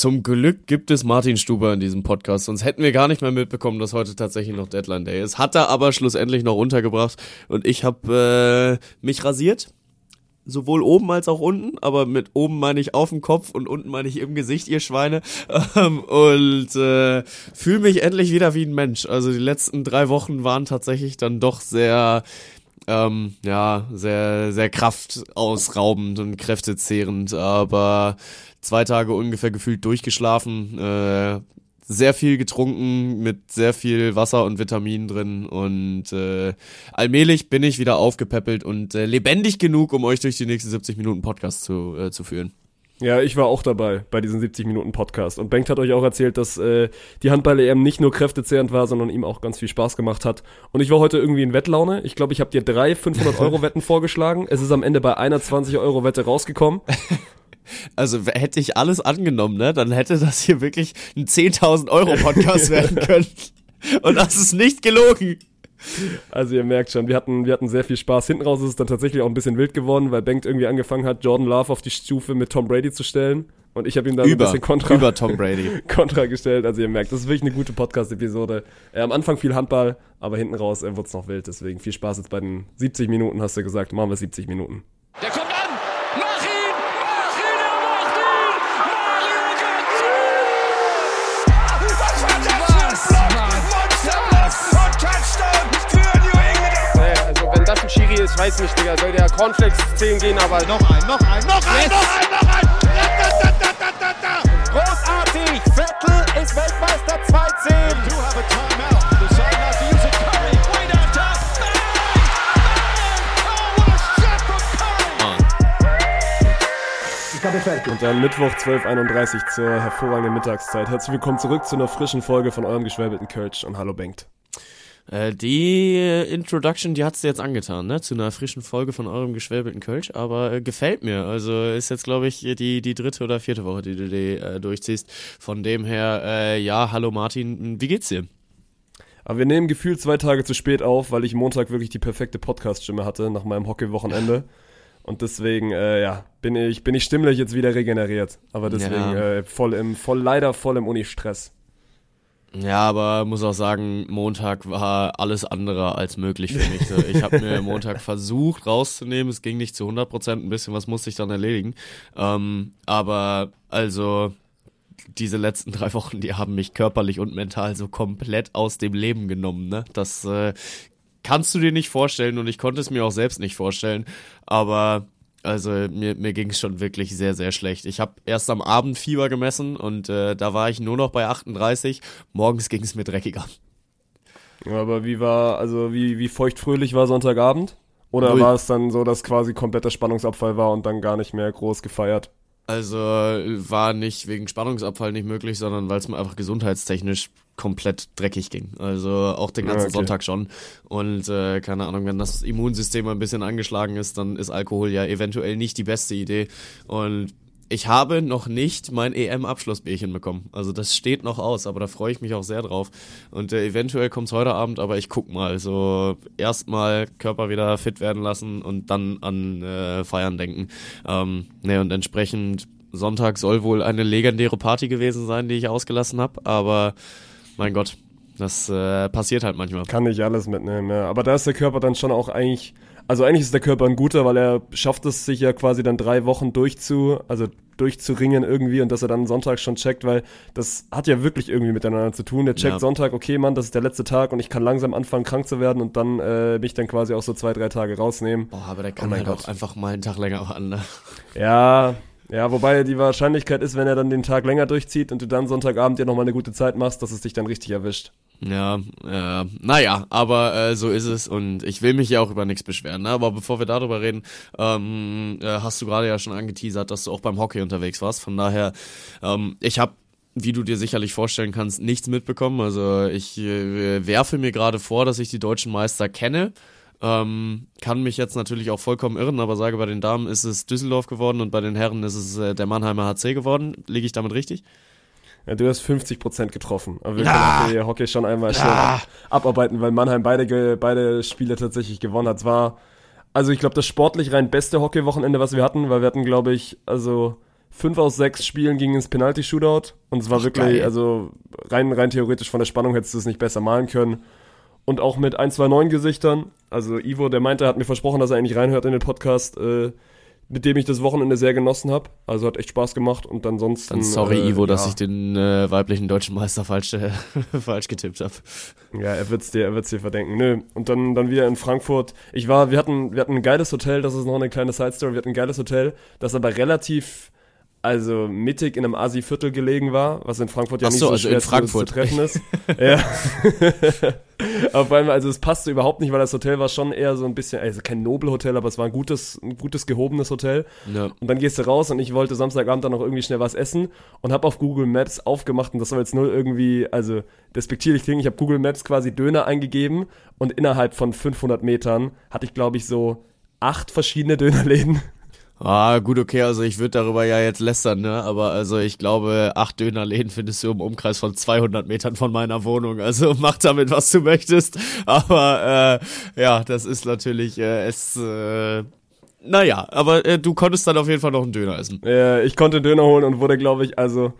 Zum Glück gibt es Martin Stuber in diesem Podcast, sonst hätten wir gar nicht mehr mitbekommen, dass heute tatsächlich noch Deadline Day ist. Hat er aber schlussendlich noch untergebracht und ich habe äh, mich rasiert. Sowohl oben als auch unten, aber mit oben meine ich auf dem Kopf und unten meine ich im Gesicht, ihr Schweine. Ähm, und äh, fühle mich endlich wieder wie ein Mensch. Also die letzten drei Wochen waren tatsächlich dann doch sehr ähm, ja, sehr, sehr kraftausraubend und kräftezehrend, aber zwei Tage ungefähr gefühlt durchgeschlafen, äh, sehr viel getrunken mit sehr viel Wasser und Vitaminen drin und äh, allmählich bin ich wieder aufgepäppelt und äh, lebendig genug, um euch durch die nächsten 70 Minuten Podcast zu, äh, zu führen. Ja, ich war auch dabei bei diesem 70 Minuten Podcast. Und Bengt hat euch auch erzählt, dass äh, die Handball-EM nicht nur kräftezehrend war, sondern ihm auch ganz viel Spaß gemacht hat. Und ich war heute irgendwie in Wettlaune. Ich glaube, ich habe dir drei 500-Euro-Wetten vorgeschlagen. Es ist am Ende bei einer 20-Euro-Wette rausgekommen. Also hätte ich alles angenommen, ne, dann hätte das hier wirklich ein 10.000 Euro Podcast werden können. Und das ist nicht gelogen. Also ihr merkt schon, wir hatten, wir hatten sehr viel Spaß. Hinten raus ist es dann tatsächlich auch ein bisschen wild geworden, weil Bengt irgendwie angefangen hat, Jordan Love auf die Stufe mit Tom Brady zu stellen. Und ich habe ihm da über, ein bisschen Kontra, über Tom Brady. Kontra gestellt. Also ihr merkt, das ist wirklich eine gute Podcast-Episode. Äh, am Anfang viel Handball, aber hinten raus äh, wurde es noch wild. Deswegen viel Spaß jetzt bei den 70 Minuten, hast du gesagt. Machen wir 70 Minuten. Schiri ist, weiß nicht, Digga. Soll der Cornflakes 10 gehen, aber Noch ein, noch ein, noch ein, noch ein, noch ein! Da, da, da, da, da, da. großartig. Vettel ist Weltmeister 2-10. Do have a timeout. To use it. Curry, way downtown. Und dann Mittwoch 12.31 zur hervorragenden Mittagszeit. Herzlich willkommen zurück zu einer frischen Folge von eurem geschwäbelten Kölsch und Hallo Bengt. Äh, die Introduction, die hat's dir jetzt angetan, ne? Zu einer frischen Folge von eurem geschwäbelten Kölsch, aber äh, gefällt mir. Also ist jetzt, glaube ich, die, die dritte oder vierte Woche, die du die, äh, durchziehst. Von dem her, äh, ja, hallo Martin, wie geht's dir? Aber wir nehmen gefühlt zwei Tage zu spät auf, weil ich Montag wirklich die perfekte Podcast-Stimme hatte nach meinem Hockey-Wochenende. Und deswegen, äh, ja, bin ich, bin ich stimmlich jetzt wieder regeneriert. Aber deswegen Ja. äh, voll im, voll, leider voll im Uni-Stress. Ja, aber muss auch sagen, Montag war alles andere als möglich für mich. So, Ich habe mir Montag versucht rauszunehmen, es ging nicht zu 100 Prozent, ein bisschen was musste ich dann erledigen. Ähm, aber also diese letzten drei Wochen, die haben mich körperlich und mental so komplett aus dem Leben genommen. Ne? Das äh, kannst du dir nicht vorstellen und ich konnte es mir auch selbst nicht vorstellen. Aber also mir, mir ging es schon wirklich sehr, sehr schlecht. Ich habe erst am Abend Fieber gemessen und äh, da war ich nur noch bei 38. Morgens ging es mir dreckiger. Aber wie war, also wie, wie feuchtfröhlich war Sonntagabend? Oder Null. war es dann so, dass quasi kompletter Spannungsabfall war und dann gar nicht mehr groß gefeiert? Also war nicht wegen Spannungsabfall nicht möglich, sondern weil es mir einfach gesundheitstechnisch komplett dreckig ging. Also auch den ganzen Ja, okay. Sonntag schon. Und äh, keine Ahnung, wenn das Immunsystem ein bisschen angeschlagen ist, dann ist Alkohol ja eventuell nicht die beste Idee. Und ich habe noch nicht mein EM-Abschlussbärchen bekommen. Also das steht noch aus, aber da freue ich mich auch sehr drauf. Und äh, eventuell kommt's heute Abend, aber ich guck mal. So erstmal Körper wieder fit werden lassen und dann an äh, Feiern denken. Ähm, ne, und entsprechend Sonntag soll wohl eine legendäre Party gewesen sein, die ich ausgelassen habe. Aber mein Gott, das äh, passiert halt manchmal. Kann nicht alles mitnehmen, ja. Aber da ist der Körper dann schon auch eigentlich, also eigentlich ist der Körper ein guter, weil er schafft es sich ja quasi dann drei Wochen durchzu, also durchzuringen irgendwie und dass er dann Sonntag schon checkt, weil das hat ja wirklich irgendwie miteinander zu tun. Der checkt Ja. Sonntag, okay, Mann, das ist der letzte Tag und ich kann langsam anfangen, krank zu werden und dann äh, mich dann quasi auch so zwei, drei Tage rausnehmen. Boah, aber der kann Oh halt Gott. auch einfach mal einen Tag länger an. Ne? Ja, ja, wobei die Wahrscheinlichkeit ist, wenn er dann den Tag länger durchzieht und du dann Sonntagabend dir nochmal eine gute Zeit machst, dass es dich dann richtig erwischt. Ja, äh, naja, aber äh, so ist es und ich will mich ja auch über nichts beschweren. Ne? Aber bevor wir darüber reden, ähm, äh, hast du gerade ja schon angeteasert, dass du auch beim Hockey unterwegs warst. Von daher, ähm, ich habe wie du dir sicherlich vorstellen kannst, nichts mitbekommen. Also ich äh, werfe mir gerade vor, dass ich die deutschen Meister kenne. Ähm, kann mich jetzt natürlich auch vollkommen irren, aber sage, bei den Damen ist es Düsseldorf geworden und bei den Herren ist es äh, der Mannheimer HC geworden. Liege ich damit richtig? Ja, du hast 50% getroffen. Aber wir Ah. können Hockey, Hockey schon einmal schön Ah. ab, abarbeiten, weil Mannheim beide, beide Spiele tatsächlich gewonnen hat. Es war, also ich glaube, das sportlich rein beste Hockeywochenende, was wir hatten, weil wir hatten, glaube ich, also fünf aus sechs Spielen ging ins Penalty-Shootout. Und es war Ach, wirklich, geil. also rein, rein theoretisch von der Spannung hättest du es nicht besser malen können. Und auch mit ein, zwei neuen Gesichtern. Also Ivo, der meinte, hat mir versprochen, dass er eigentlich reinhört in den Podcast, äh, mit dem ich das Wochenende sehr genossen habe. Also hat echt Spaß gemacht. Und ansonsten. Dann sorry, äh, Ivo, dass ja. ich den äh, weiblichen deutschen Meister falsch, äh, falsch getippt habe. Ja, er wird's dir, er wird's dir verdenken. Nö. Und dann, dann wieder in Frankfurt. Ich war, wir hatten, wir hatten ein geiles Hotel, das ist noch eine kleine Side Story. Wir hatten ein geiles Hotel, das aber relativ, also mittig in einem Asi-Viertel gelegen war, was in Frankfurt ja Ach nicht so, so also schwer in zu- Frankfurt. Zu, treffen ist. ja. aber vor allem, also es passte überhaupt nicht, weil das Hotel war schon eher so ein bisschen, also kein Nobelhotel, aber es war ein gutes, ein gutes gehobenes Hotel. Ja. Und dann gehst du raus und ich wollte Samstagabend dann noch irgendwie schnell was essen und habe auf Google Maps aufgemacht und das soll jetzt null irgendwie, also despektierlich klingen, ich habe Google Maps quasi Döner eingegeben und innerhalb von 500 Metern hatte ich glaube ich so acht verschiedene Dönerläden. Ah, gut, okay, also ich würde darüber ja jetzt lästern, ne? Aber also ich glaube, acht Dönerläden findest du im Umkreis von 200 Metern von meiner Wohnung. Also mach damit, was du möchtest. Aber äh, ja, das ist natürlich äh, es. Äh, naja, aber äh, du konntest dann auf jeden Fall noch einen Döner essen. Äh, ich konnte Döner holen und wurde glaube ich, also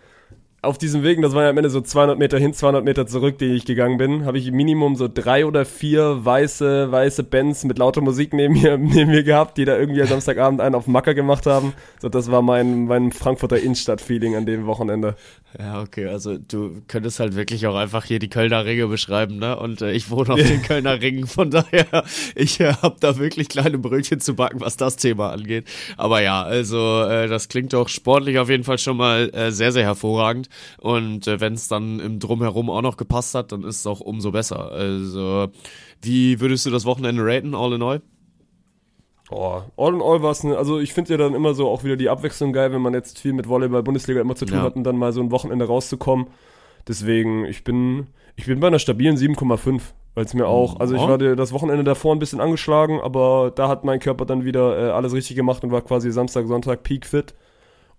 auf diesem Weg, das waren ja am Ende so 200 Meter hin, 200 Meter zurück, die ich gegangen bin, habe ich Minimum so drei oder vier weiße, weiße Bands mit lauter Musik neben mir, neben mir gehabt, die da irgendwie am Samstagabend einen auf Macker gemacht haben. So, das war mein, mein Frankfurter Innenstadt-Feeling an dem Wochenende. Ja, okay, also du könntest halt wirklich auch einfach hier die Kölner Ringe beschreiben, ne? Und äh, ich wohne auf den Kölner Ringen, von daher, ich äh, habe da wirklich kleine Brötchen zu backen, was das Thema angeht. Aber ja, also äh, das klingt doch sportlich auf jeden Fall schon mal äh, sehr, sehr hervorragend. Und äh, wenn es dann im Drumherum auch noch gepasst hat, dann ist es auch umso besser. Also, wie würdest du das Wochenende raten, all in all? Oh, all in all war es, ne, also ich finde ja dann immer so auch wieder die Abwechslung geil, wenn man jetzt viel mit Volleyball Bundesliga immer zu tun Ja. hat und dann mal so ein Wochenende rauszukommen. Deswegen, ich bin, ich bin bei einer stabilen 7,5, weil es mir auch, also ich Ja. war das Wochenende davor ein bisschen angeschlagen, aber da hat mein Körper dann wieder äh, alles richtig gemacht und war quasi Samstag, Sonntag peak fit.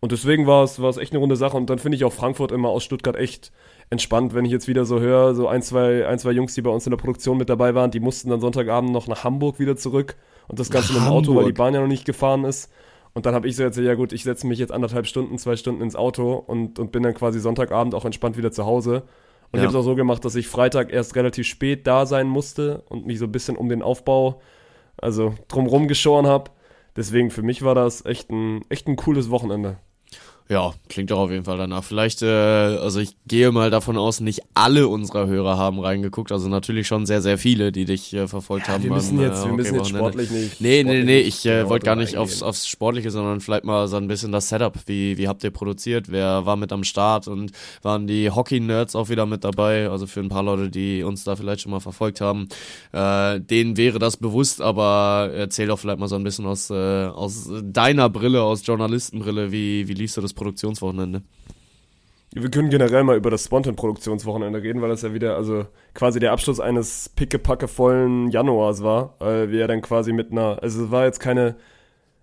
Und deswegen war es, war es echt eine runde Sache und dann finde ich auch Frankfurt immer aus Stuttgart echt entspannt, wenn ich jetzt wieder so höre, so ein, zwei, ein, zwei Jungs, die bei uns in der Produktion mit dabei waren, die mussten dann Sonntagabend noch nach Hamburg wieder zurück und das Ganze mit dem Auto, weil die? Bahn ja noch nicht gefahren ist. Und dann habe ich so jetzt, ja gut, ich setze mich jetzt anderthalb Stunden, zwei Stunden ins Auto und, und bin dann quasi Sonntagabend auch entspannt wieder zu Hause. Und Ja. ich habe es auch so gemacht, dass ich Freitag erst relativ spät da sein musste und mich so ein bisschen um den Aufbau, also drumrum geschoren habe. Deswegen für mich war das echt ein, echt ein cooles Wochenende. Ja, klingt doch auf jeden Fall danach. Vielleicht, äh, also ich gehe mal davon aus, nicht alle unserer Hörer haben reingeguckt. Also natürlich schon sehr, sehr viele, die dich äh, verfolgt haben. wir müssen beim, jetzt, äh, wir müssen jetzt Hockeywochenende. sportlich nicht. Nee, nee, sportlich nee, nicht ich äh, genau wollte gar nicht aufs, aufs Sportliche, sondern vielleicht mal so ein bisschen das Setup. Wie, wie habt ihr produziert? Wer war mit am Start? Und waren die Hockey-Nerds auch wieder mit dabei? Also für ein paar Leute, die uns da vielleicht schon mal verfolgt haben, äh, denen wäre das bewusst, aber erzähl doch vielleicht mal so ein bisschen aus, äh, aus deiner Brille, aus Journalistenbrille, wie, wie liefst du das Produktionswochenende? Wir können generell mal über das Spontan-Produktionswochenende reden, weil das ja wieder, also quasi der Abschluss eines pickepackevollen Januars war, weil wir ja dann quasi mit einer, also es war jetzt keine,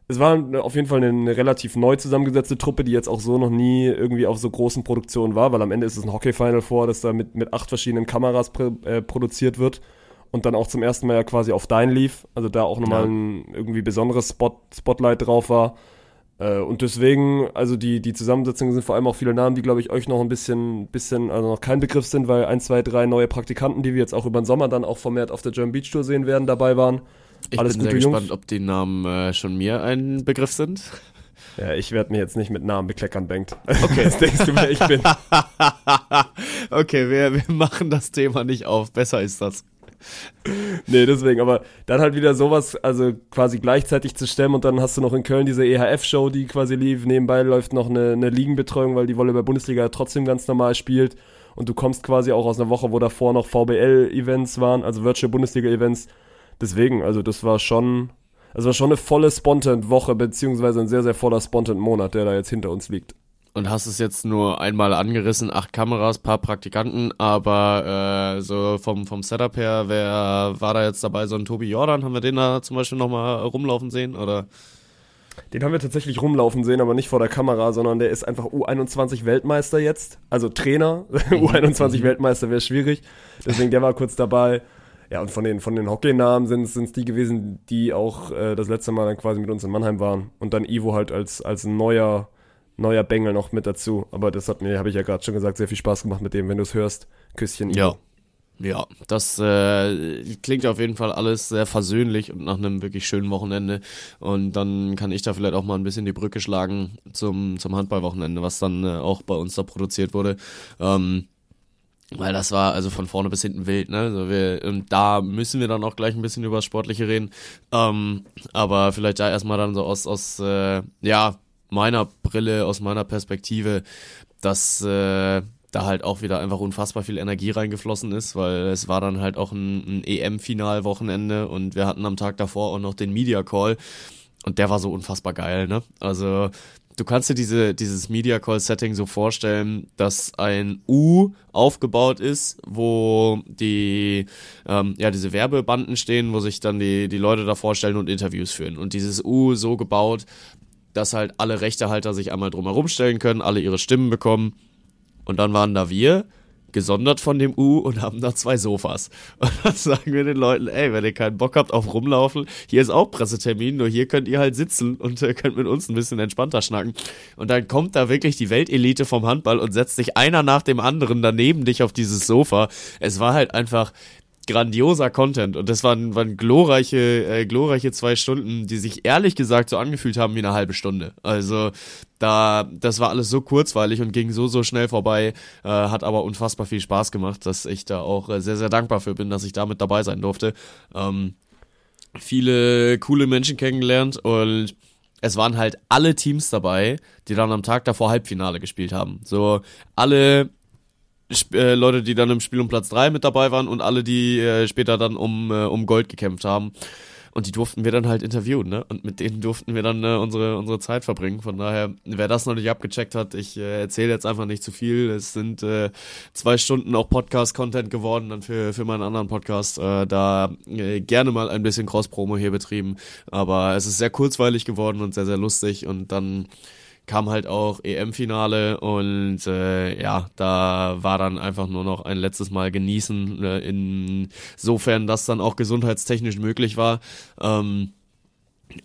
es war auf jeden Fall eine, relativ neu zusammengesetzte Truppe, die jetzt auch so noch nie irgendwie auf so großen Produktionen war, weil am Ende ist es ein Hockey-Final vor, das da mit, mit acht verschiedenen Kameras pr äh, produziert wird und dann auch zum ersten Mal ja quasi auf Dein lief, also da auch nochmal Ja. ein irgendwie besonderes Spot, Spotlight drauf war. Äh, und deswegen, also die, die Zusammensetzungen sind vor allem auch viele Namen, die, glaube ich, euch noch ein bisschen, bisschen, also noch kein Begriff sind, weil ein, zwei, drei neue Praktikanten, die wir jetzt auch über den Sommer dann auch vermehrt auf der German Beach Tour sehen werden, dabei waren. Ich Alles bin sehr Jungs. gespannt, ob die Namen äh, schon mir ein Begriff sind. Ja, ich werde mir jetzt nicht mit Namen bekleckern, Bengt. Okay. Was denkst du, wer ich bin? okay, wir, wir machen das Thema nicht auf. Besser ist das. Nee, deswegen, aber dann halt wieder sowas, also quasi gleichzeitig zu stemmen und dann hast du noch in Köln diese EHF-Show, die quasi lief. Nebenbei läuft noch eine, eine Ligenbetreuung, weil die Volleyball-Bundesliga trotzdem ganz normal spielt. Und du kommst quasi auch aus einer Woche, wo davor noch VBL-Events waren, also Virtual Bundesliga-Events. Deswegen, also das war schon, das war schon eine volle Spontan-Woche, beziehungsweise ein sehr, sehr voller Spontan-Monat, der da jetzt hinter uns liegt. Und hast es jetzt nur einmal angerissen, acht Kameras, paar Praktikanten, aber äh, so vom, vom Setup her, wer war da jetzt dabei? So ein Tobi Jordan, haben wir den da zum Beispiel nochmal rumlaufen sehen? Oder? Den haben wir tatsächlich rumlaufen sehen, aber nicht vor der Kamera, sondern der ist einfach U21 Weltmeister jetzt. Also Trainer. U21 Weltmeister wäre schwierig. Deswegen der war kurz dabei. Ja, und von den, von den Hockey-Namen sind es die gewesen, die auch äh, das letzte Mal dann quasi mit uns in Mannheim waren. Und dann Ivo halt als, als neuer neuer Bengel noch mit dazu. Aber das hat mir, habe ich ja gerade schon gesagt, sehr viel Spaß gemacht mit dem, wenn du es hörst. Küsschen. Ja. Ja, das äh, klingt auf jeden Fall alles sehr versöhnlich und nach einem wirklich schönen Wochenende. Und dann kann ich da vielleicht auch mal ein bisschen die Brücke schlagen zum, zum Handballwochenende, was dann äh, auch bei uns da produziert wurde. Ähm, weil das war also von vorne bis hinten wild, ne? Also wir, und da müssen wir dann auch gleich ein bisschen über das Sportliche reden. Ähm, aber vielleicht da erstmal dann so aus, aus äh, ja, meiner Brille, aus meiner Perspektive, dass äh, da halt auch wieder einfach unfassbar viel Energie reingeflossen ist, weil es war dann halt auch ein, ein EM-Final-Wochenende und wir hatten am Tag davor auch noch den Media Call und der war so unfassbar geil, ne? Also du kannst dir diese, dieses Media Call Setting so vorstellen, dass ein U aufgebaut ist, wo die, ähm, ja, diese Werbebanden stehen, wo sich dann die, die Leute da vorstellen und Interviews führen. Und dieses U so gebaut, dass halt alle Rechtehalter sich einmal drumherum stellen können, alle ihre Stimmen bekommen. Und dann waren da wir, gesondert von dem U und haben da zwei Sofas. Und dann sagen wir den Leuten, ey, wenn ihr keinen Bock habt auf rumlaufen, hier ist auch Pressetermin, nur hier könnt ihr halt sitzen und äh, könnt mit uns ein bisschen entspannter schnacken. Und dann kommt da wirklich die Weltelite vom Handball und setzt sich einer nach dem anderen daneben dich auf dieses Sofa. Es war halt einfach grandioser Content und das waren, waren glorreiche, äh, glorreiche zwei Stunden, die sich ehrlich gesagt so angefühlt haben wie eine halbe Stunde. Also da, das war alles so kurzweilig und ging so, so schnell vorbei, äh, hat aber unfassbar viel Spaß gemacht, dass ich da auch äh, sehr, sehr dankbar für bin, dass ich damit dabei sein durfte. Ähm, viele coole Menschen kennengelernt und es waren halt alle Teams dabei, die dann am Tag davor Halbfinale gespielt haben. So alle äh, Leute, die dann im Spiel um Platz 3 mit dabei waren und alle, die äh, später dann um, äh, um Gold gekämpft haben. Und die durften wir dann halt interviewen, ne? Und mit denen durften wir dann äh, unsere, unsere Zeit verbringen. Von daher, wer das noch nicht abgecheckt hat, ich äh, erzähle jetzt einfach nicht zu viel. Es sind äh, zwei Stunden auch Podcast-Content geworden dann für, für meinen anderen Podcast. Äh, da äh, gerne mal ein bisschen Cross-Promo hier betrieben. Aber es ist sehr kurzweilig geworden und sehr, sehr lustig. Und dann kam halt auch EM-Finale und äh, ja, da war dann einfach nur noch ein letztes Mal genießen, äh, insofern das dann auch gesundheitstechnisch möglich war. Ähm,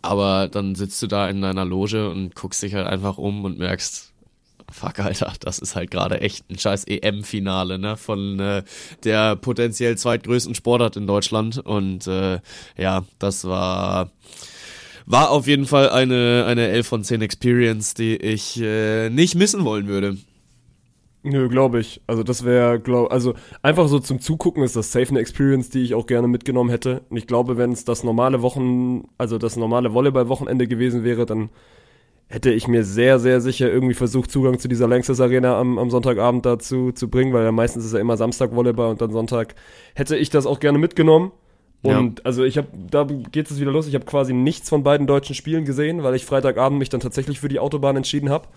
aber dann sitzt du da in deiner Loge und guckst dich halt einfach um und merkst, fuck, Alter, das ist halt gerade echt ein scheiß EM-Finale, ne, von äh, der potenziell zweitgrößten Sportart in Deutschland und äh, ja, das war war auf jeden Fall eine, eine 11 von 10 Experience, die ich äh, nicht missen wollen würde. Nö, glaube ich. Also das wäre, glaub, also einfach so zum Zugucken ist das safe eine Experience, die ich auch gerne mitgenommen hätte. Und ich glaube, wenn es das normale Wochen, also das normale Volleyball-Wochenende gewesen wäre, dann hätte ich mir sehr, sehr sicher irgendwie versucht, Zugang zu dieser Lanxess Arena am, am Sonntagabend dazu zu bringen, weil ja meistens ist ja immer Samstag Volleyball und dann Sonntag hätte ich das auch gerne mitgenommen. Und ja. also ich habe, da geht es wieder los. Ich habe quasi nichts von beiden deutschen Spielen gesehen, weil ich Freitagabend mich dann tatsächlich für die Autobahn entschieden habe.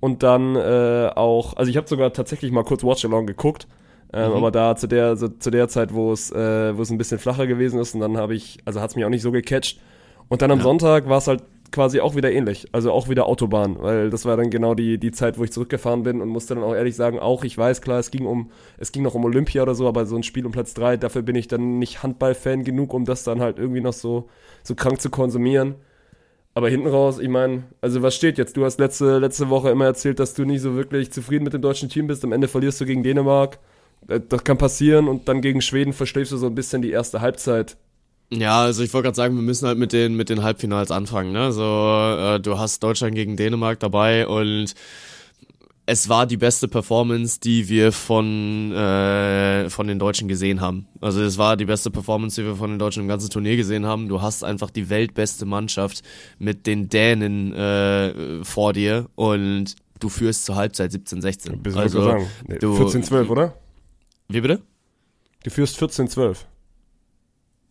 Und dann äh, auch, also ich habe sogar tatsächlich mal kurz Watch Along geguckt, ähm, mhm. aber da zu der so, zu der Zeit, wo es äh, wo es ein bisschen flacher gewesen ist, und dann habe ich, also hat's mich auch nicht so gecatcht. Und dann am ja. Sonntag war es halt quasi auch wieder ähnlich. Also auch wieder Autobahn, weil das war dann genau die, die Zeit, wo ich zurückgefahren bin und musste dann auch ehrlich sagen, auch ich weiß, klar, es ging um, es ging noch um Olympia oder so, aber so ein Spiel um Platz drei dafür bin ich dann nicht Handballfan genug, um das dann halt irgendwie noch so, so krank zu konsumieren. Aber hinten raus, ich meine, also was steht jetzt? Du hast letzte, letzte Woche immer erzählt, dass du nicht so wirklich zufrieden mit dem deutschen Team bist. Am Ende verlierst du gegen Dänemark. Äh, das kann passieren und dann gegen Schweden verschläfst du so ein bisschen die erste Halbzeit. Ja, also ich wollte gerade sagen, wir müssen halt mit den mit den Halbfinals anfangen. Ne? So, äh, du hast Deutschland gegen Dänemark dabei und es war die beste Performance, die wir von äh, von den Deutschen gesehen haben. Also es war die beste Performance, die wir von den Deutschen im ganzen Turnier gesehen haben. Du hast einfach die weltbeste Mannschaft mit den Dänen äh, vor dir und du führst zur Halbzeit 17-16. Also. Nee, 14-12, oder? Wie bitte? Du führst 14-12.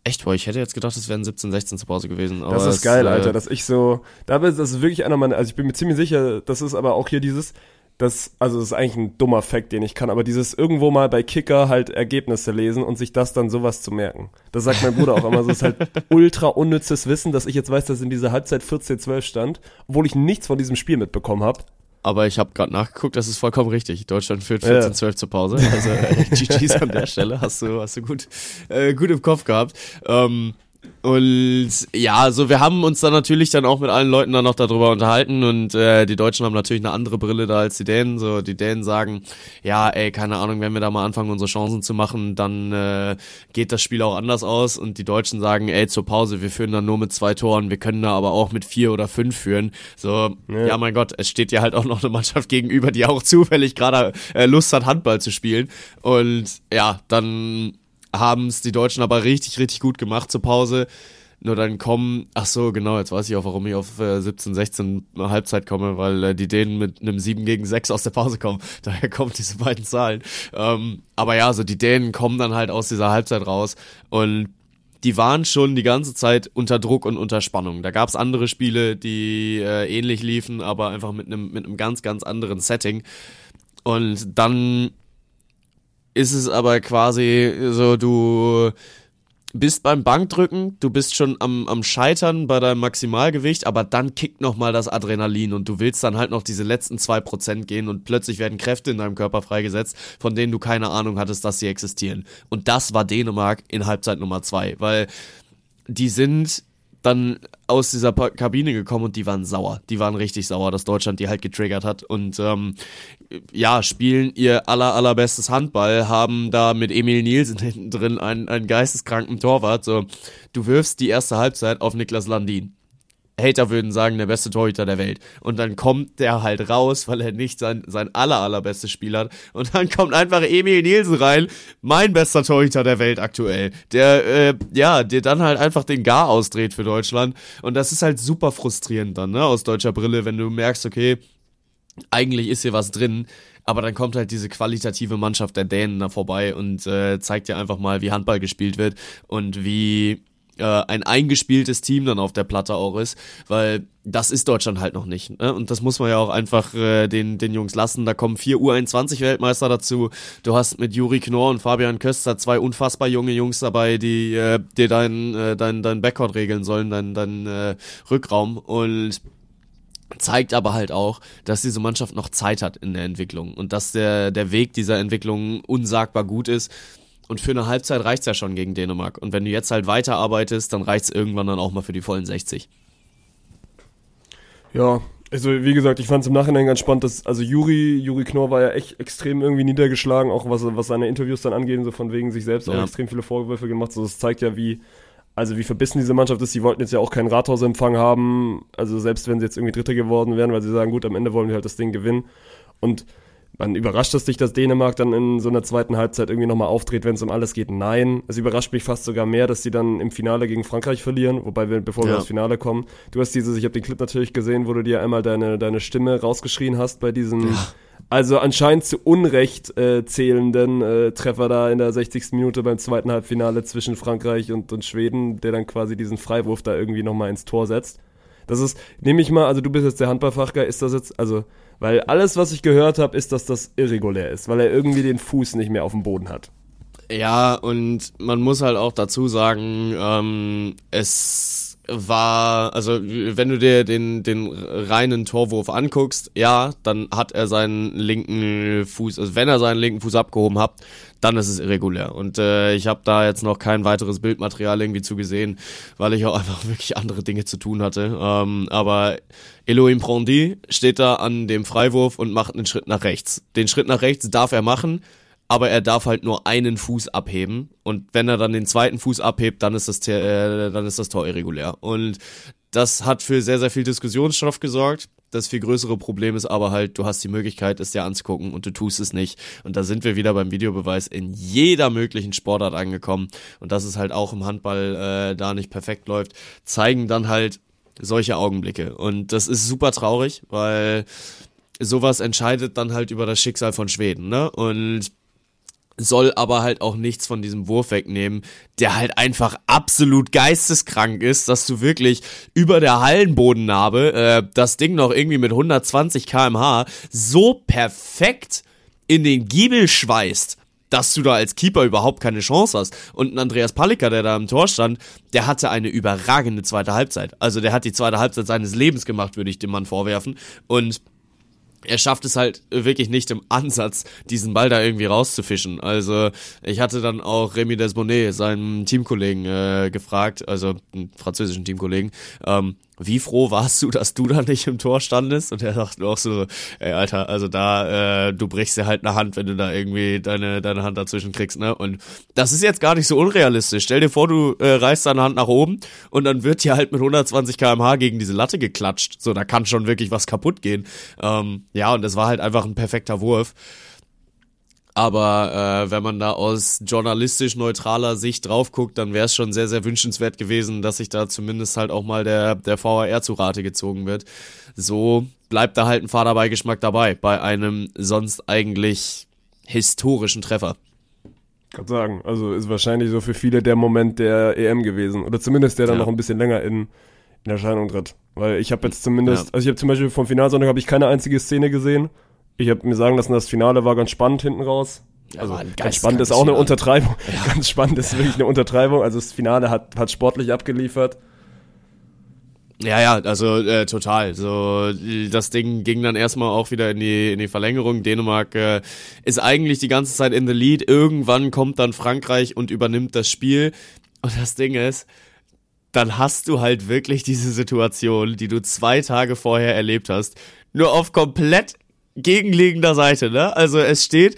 Echt, boah, ich hätte jetzt gedacht, es wären 17, 16 zu Pause gewesen. das ist geil, äh, Alter, dass ich so, da das ist wirklich einer meiner, also ich bin mir ziemlich sicher, das ist aber auch hier dieses, das, also das ist eigentlich ein dummer Fact, den ich kann, aber dieses irgendwo mal bei Kicker halt Ergebnisse lesen und sich das dann sowas zu merken. Das sagt mein Bruder auch immer, so ist halt ultra unnützes Wissen, dass ich jetzt weiß, dass in dieser Halbzeit 14-12 stand, obwohl ich nichts von diesem Spiel mitbekommen habe. Aber ich habe gerade nachgeguckt, das ist vollkommen richtig. Deutschland führt 14-12 ja. zur Pause. Also äh, GG's an der Stelle, hast du, hast du gut, äh, gut im Kopf gehabt. Ähm, Und ja, also wir haben uns dann natürlich dann auch mit allen Leuten dann noch darüber unterhalten und äh, die Deutschen haben natürlich eine andere Brille da als die Dänen. So, die Dänen sagen, ja, ey, keine Ahnung, wenn wir da mal anfangen, unsere Chancen zu machen, dann äh, geht das Spiel auch anders aus. Und die Deutschen sagen, ey, zur Pause, wir führen dann nur mit zwei Toren, wir können da aber auch mit vier oder fünf führen. So, ja, ja mein Gott, es steht ja halt auch noch eine Mannschaft gegenüber, die auch zufällig gerade äh, Lust hat, Handball zu spielen. Und ja, dann haben es die Deutschen aber richtig, richtig gut gemacht zur Pause. Nur dann kommen, ach so, genau, jetzt weiß ich auch, warum ich auf äh, 17, 16 Halbzeit komme, weil äh, die Dänen mit einem 7 gegen 6 aus der Pause kommen. Daher kommen diese beiden Zahlen. Ähm, aber ja, so die Dänen kommen dann halt aus dieser Halbzeit raus und die waren schon die ganze Zeit unter Druck und unter Spannung. Da gab es andere Spiele, die äh, ähnlich liefen, aber einfach mit einem mit einem ganz, ganz anderen Setting. Und dann ist es aber quasi so, du bist beim Bankdrücken, du bist schon am, am Scheitern bei deinem Maximalgewicht, aber dann kickt nochmal das Adrenalin und du willst dann halt noch diese letzten zwei Prozent gehen und plötzlich werden Kräfte in deinem Körper freigesetzt, von denen du keine Ahnung hattest, dass sie existieren. Und das war Dänemark in Halbzeit Nummer zwei, weil die sind dann aus dieser Kabine gekommen und die waren sauer. Die waren richtig sauer, dass Deutschland die halt getriggert hat. Und ähm, ja, spielen ihr aller, allerbestes Handball, haben da mit Emil Nielsen hinten drin einen, einen geisteskranken Torwart. So, du wirfst die erste Halbzeit auf Niklas Landin. Hater würden sagen, der beste Torhüter der Welt. Und dann kommt der halt raus, weil er nicht sein, sein aller, allerbestes Spiel hat. Und dann kommt einfach Emil Nielsen rein, mein bester Torhüter der Welt aktuell. Der, äh, ja, der dann halt einfach den Gar ausdreht für Deutschland. Und das ist halt super frustrierend dann, ne, aus deutscher Brille, wenn du merkst, okay, eigentlich ist hier was drin, aber dann kommt halt diese qualitative Mannschaft der Dänen da vorbei und äh, zeigt dir einfach mal, wie Handball gespielt wird und wie äh, ein eingespieltes Team dann auf der Platte auch ist, weil das ist Deutschland halt noch nicht. Ne? Und das muss man ja auch einfach äh, den, den Jungs lassen. Da kommen vier U21-Weltmeister dazu. Du hast mit Juri Knorr und Fabian Köster zwei unfassbar junge Jungs dabei, die äh, dir dein, äh, dein, dein Backcourt regeln sollen, dein, dein äh, Rückraum. Und zeigt aber halt auch, dass diese Mannschaft noch Zeit hat in der Entwicklung und dass der, der Weg dieser Entwicklung unsagbar gut ist und für eine Halbzeit reicht's ja schon gegen Dänemark. Und wenn du jetzt halt weiterarbeitest, dann reicht's irgendwann dann auch mal für die vollen 60. Ja, also wie gesagt, ich fand es im Nachhinein ganz spannend, dass, also Juri, Juri Knorr war ja echt extrem irgendwie niedergeschlagen, auch was, was seine Interviews dann angeht, so von wegen sich selbst ja. auch extrem viele Vorwürfe gemacht. So, das zeigt ja, wie, also wie verbissen diese Mannschaft ist. Sie wollten jetzt ja auch keinen Rathausempfang haben, also selbst wenn sie jetzt irgendwie Dritte geworden wären, weil sie sagen, gut, am Ende wollen wir halt das Ding gewinnen. Und man überrascht es dich, dass Dänemark dann in so einer zweiten Halbzeit irgendwie nochmal auftritt, wenn es um alles geht? Nein. Es überrascht mich fast sogar mehr, dass sie dann im Finale gegen Frankreich verlieren, wobei wir, bevor ja. wir ins Finale kommen, du hast dieses, ich habe den Clip natürlich gesehen, wo du dir einmal deine, deine Stimme rausgeschrien hast bei diesem, ja. also anscheinend zu Unrecht äh, zählenden äh, Treffer da in der 60. Minute beim zweiten Halbfinale zwischen Frankreich und, und Schweden, der dann quasi diesen Freiwurf da irgendwie nochmal ins Tor setzt. Das ist, nehme ich mal, also du bist jetzt der Handballfachger, ist das jetzt, also weil alles, was ich gehört habe, ist, dass das irregulär ist, weil er irgendwie den Fuß nicht mehr auf dem Boden hat. Ja, und man muss halt auch dazu sagen, ähm, es war, also wenn du dir den, den reinen Torwurf anguckst, ja, dann hat er seinen linken Fuß, also wenn er seinen linken Fuß abgehoben hat, dann ist es irregulär. Und äh, ich habe da jetzt noch kein weiteres Bildmaterial irgendwie zu gesehen, weil ich auch einfach wirklich andere Dinge zu tun hatte. Ähm, aber Elohim Prondi steht da an dem Freiwurf und macht einen Schritt nach rechts. Den Schritt nach rechts darf er machen, aber er darf halt nur einen Fuß abheben und wenn er dann den zweiten Fuß abhebt, dann ist das äh, dann ist das Tor irregulär und das hat für sehr sehr viel Diskussionsstoff gesorgt. Das viel größere Problem ist aber halt, du hast die Möglichkeit, es dir anzugucken und du tust es nicht. Und da sind wir wieder beim Videobeweis in jeder möglichen Sportart angekommen. Und dass es halt auch im Handball äh, da nicht perfekt läuft, zeigen dann halt solche Augenblicke. Und das ist super traurig, weil sowas entscheidet dann halt über das Schicksal von Schweden, ne? Und soll aber halt auch nichts von diesem Wurf wegnehmen, der halt einfach absolut geisteskrank ist, dass du wirklich über der Hallenbodennarbe äh, das Ding noch irgendwie mit 120 kmh so perfekt in den Giebel schweißt, dass du da als Keeper überhaupt keine Chance hast. Und ein Andreas Palika, der da im Tor stand, der hatte eine überragende zweite Halbzeit. Also der hat die zweite Halbzeit seines Lebens gemacht, würde ich dem Mann vorwerfen. Und er schafft es halt wirklich nicht im Ansatz, diesen Ball da irgendwie rauszufischen. Also ich hatte dann auch Remy Desbonnet, seinen Teamkollegen, äh, gefragt, also einen französischen Teamkollegen, ähm, wie froh warst du, dass du da nicht im Tor standest? Und er sagte auch so, ey Alter, also da, äh, du brichst dir halt eine Hand, wenn du da irgendwie deine, deine Hand dazwischen kriegst, ne? Und das ist jetzt gar nicht so unrealistisch. Stell dir vor, du äh, reißt deine Hand nach oben und dann wird dir halt mit 120 kmh gegen diese Latte geklatscht. So, da kann schon wirklich was kaputt gehen. Ähm, ja, und es war halt einfach ein perfekter Wurf. Aber äh, wenn man da aus journalistisch neutraler Sicht drauf guckt, dann wäre es schon sehr, sehr wünschenswert gewesen, dass sich da zumindest halt auch mal der, der VAR zu Rate gezogen wird. So bleibt da halt ein Fahrerbeigeschmack dabei, bei einem sonst eigentlich historischen Treffer. Kann sagen, also ist wahrscheinlich so für viele der Moment der EM gewesen. Oder zumindest der dann Ja. noch ein bisschen länger in, in Erscheinung tritt. Weil ich habe jetzt zumindest, Ja. also ich habe zum Beispiel vom Finalsonntag habe ich keine einzige Szene gesehen. Ich habe mir sagen lassen, das Finale war ganz spannend hinten raus. Also ein ganz spannend ist auch eine Untertreibung. Ganz spannend ist wirklich eine Untertreibung. Also das Finale hat, hat sportlich abgeliefert. Ja, ja, also äh, total. So das Ding ging dann erstmal auch wieder in die in die Verlängerung. Dänemark äh, ist eigentlich die ganze Zeit in the lead. Irgendwann kommt dann Frankreich und übernimmt das Spiel. Und das Ding ist, dann hast du halt wirklich diese Situation, die du zwei Tage vorher erlebt hast, nur auf komplett gegenliegender Seite. Ne? Also es steht.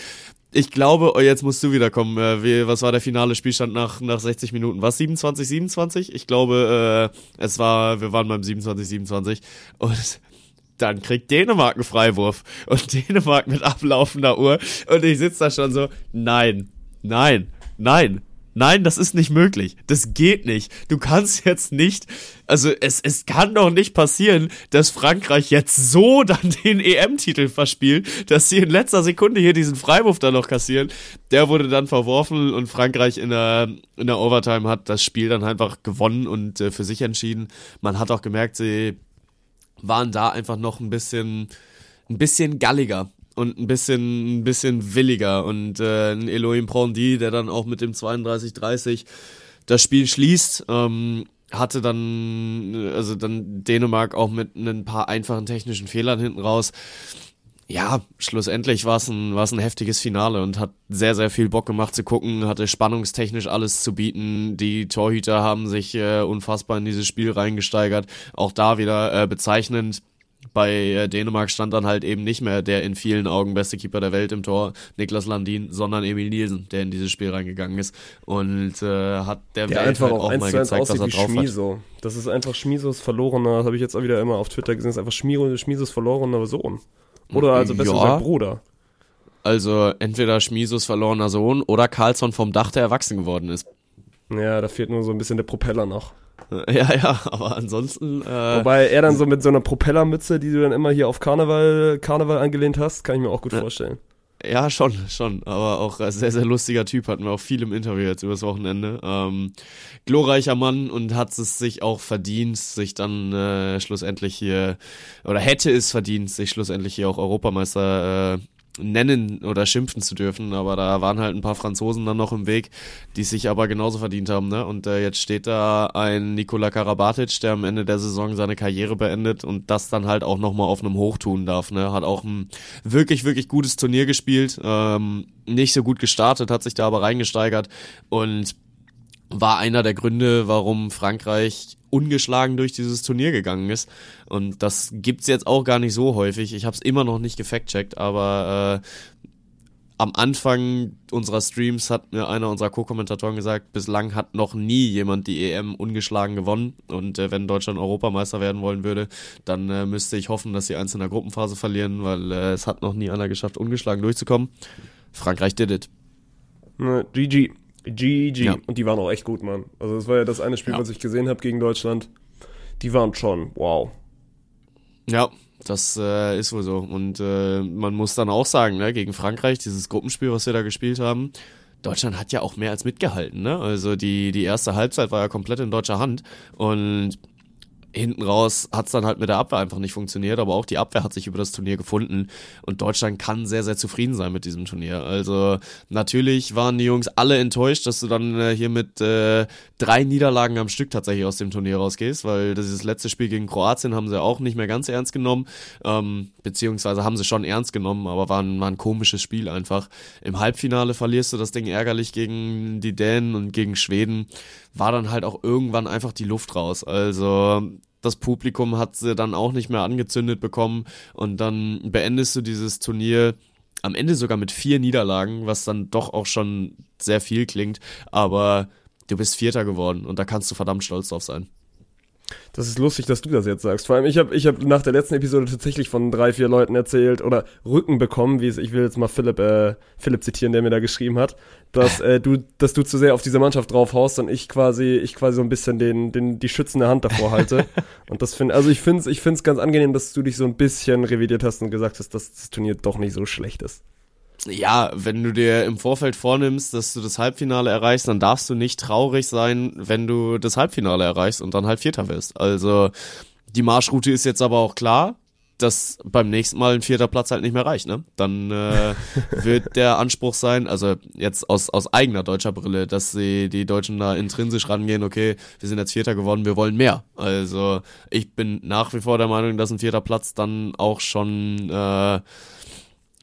Ich glaube, oh, jetzt musst du wiederkommen. Äh, wie, was war der finale Spielstand nach, nach 60 Minuten? Was? 27, 27? Ich glaube, äh, es war, wir waren beim 27, 27. Und dann kriegt Dänemark einen Freiwurf. Und Dänemark mit ablaufender Uhr. Und ich sitze da schon so, nein, nein, nein. Nein, das ist nicht möglich. Das geht nicht. Du kannst jetzt nicht, also es, es kann doch nicht passieren, dass Frankreich jetzt so dann den EM-Titel verspielt, dass sie in letzter Sekunde hier diesen Freiwurf dann noch kassieren. Der wurde dann verworfen und Frankreich in der, in der Overtime hat das Spiel dann einfach gewonnen und äh, für sich entschieden. Man hat auch gemerkt, sie waren da einfach noch ein bisschen, ein bisschen galliger und ein bisschen, ein bisschen williger und äh, ein Elohim Prondi, der dann auch mit dem 32-30 das Spiel schließt, ähm, hatte dann, also dann Dänemark auch mit ein paar einfachen technischen Fehlern hinten raus. Ja, schlussendlich war es ein, ein heftiges Finale und hat sehr, sehr viel Bock gemacht zu gucken, hatte spannungstechnisch alles zu bieten. Die Torhüter haben sich äh, unfassbar in dieses Spiel reingesteigert. Auch da wieder äh, bezeichnend. Bei äh, Dänemark stand dann halt eben nicht mehr der in vielen Augen beste Keeper der Welt im Tor, Niklas Landin, sondern Emil Nielsen, der in dieses Spiel reingegangen ist und äh, hat der, Der Welt einfach halt auch auch mal gezeigt, was er drauf hat. Schmiso. Das ist einfach Schmisos verlorener, das habe ich jetzt auch wieder immer auf Twitter gesehen, das ist einfach Schmiro, Schmisos verlorener Sohn. Oder also besser Ja. gesagt Bruder. Also entweder Schmisos verlorener Sohn oder Carlsson vom Dach, der erwachsen geworden ist. Ja, da fehlt nur so ein bisschen der Propeller noch. Ja, ja, aber ansonsten, äh, Wobei er dann so mit so einer Propellermütze, die du dann immer hier auf Karneval, Karneval angelehnt hast, kann ich mir auch gut Ja. vorstellen. ja, schon, schon, aber auch sehr, sehr lustiger Typ, hatten wir auch viel im Interview jetzt übers Wochenende. Ähm, glorreicher Mann und hat es sich auch verdient, sich dann äh, schlussendlich hier, oder hätte es verdient, sich schlussendlich hier auch Europameister äh, nennen oder schimpfen zu dürfen, aber da waren halt ein paar Franzosen dann noch im Weg, die sich aber genauso verdient haben, ne? Und äh, jetzt steht da ein Nikola Karabatic, der am Ende der Saison seine Karriere beendet und das dann halt auch nochmal auf einem Hoch tun darf, ne? Hat auch ein wirklich, wirklich gutes Turnier gespielt, ähm, nicht so gut gestartet, hat sich da aber reingesteigert und war einer der Gründe, warum Frankreich ungeschlagen durch dieses Turnier gegangen ist. Und das gibt's jetzt auch gar nicht so häufig. Ich habe es immer noch nicht gefact-checkt, aber äh, am Anfang unserer Streams hat mir einer unserer Co-Kommentatoren gesagt, bislang hat noch nie jemand die EM ungeschlagen gewonnen. Und äh, wenn Deutschland Europameister werden wollen würde, dann äh, müsste ich hoffen, dass sie eins in der Gruppenphase verlieren, weil äh, es hat noch nie einer geschafft, ungeschlagen durchzukommen. Frankreich did it. Ne, GG. GG. Ja. Und die waren auch echt gut, Mann. Also das war ja das eine Spiel, Ja. was ich gesehen habe gegen Deutschland. Die waren schon, wow. Ja, das äh, ist wohl so. Und äh, man muss dann auch sagen, ne, gegen Frankreich, dieses Gruppenspiel, was wir da gespielt haben, Deutschland hat ja auch mehr als mitgehalten, ne? Also die, die erste Halbzeit war ja komplett in deutscher Hand. Und hinten raus hat's dann halt mit der Abwehr einfach nicht funktioniert, aber auch die Abwehr hat sich über das Turnier gefunden und Deutschland kann sehr, sehr zufrieden sein mit diesem Turnier. Also natürlich waren die Jungs alle enttäuscht, dass du dann äh, hier mit äh, drei Niederlagen am Stück tatsächlich aus dem Turnier rausgehst, weil dieses letzte Spiel gegen Kroatien haben sie auch nicht mehr ganz ernst genommen, ähm, beziehungsweise haben sie schon ernst genommen, aber war ein, war ein komisches Spiel einfach. Im Halbfinale verlierst du das Ding ärgerlich gegen die Dänen und gegen Schweden, war dann halt auch irgendwann einfach die Luft raus. Also das Publikum hat sie dann auch nicht mehr angezündet bekommen und dann beendest du dieses Turnier am Ende sogar mit vier Niederlagen, was dann doch auch schon sehr viel klingt, aber du bist Vierter geworden und da kannst du verdammt stolz drauf sein. Das ist lustig, dass du das jetzt sagst. Vor allem, ich habe ich hab nach der letzten Episode tatsächlich von drei, vier Leuten erzählt oder Rücken bekommen, wie es, ich will jetzt mal Philipp, äh, Philipp zitieren, der mir da geschrieben hat, dass äh, du, dass du zu sehr auf diese Mannschaft draufhaust und ich quasi, ich quasi so ein bisschen den, den, die schützende Hand davor halte. und das finde, also ich finde es ich find's ganz angenehm, dass du dich so ein bisschen revidiert hast und gesagt hast, dass das Turnier doch nicht so schlecht ist ja, wenn du dir im Vorfeld vornimmst, dass du das Halbfinale erreichst, dann darfst du nicht traurig sein, wenn du das Halbfinale erreichst und dann halt Vierter wirst. Also die Marschroute ist jetzt aber auch klar, dass beim nächsten Mal ein vierter Platz halt nicht mehr reicht, ne? Dann äh, wird der Anspruch sein, also jetzt aus, aus eigener deutscher Brille, dass sie die Deutschen da intrinsisch rangehen, okay, wir sind jetzt Vierter geworden, wir wollen mehr. Also ich bin nach wie vor der Meinung, dass ein vierter Platz dann auch schon äh,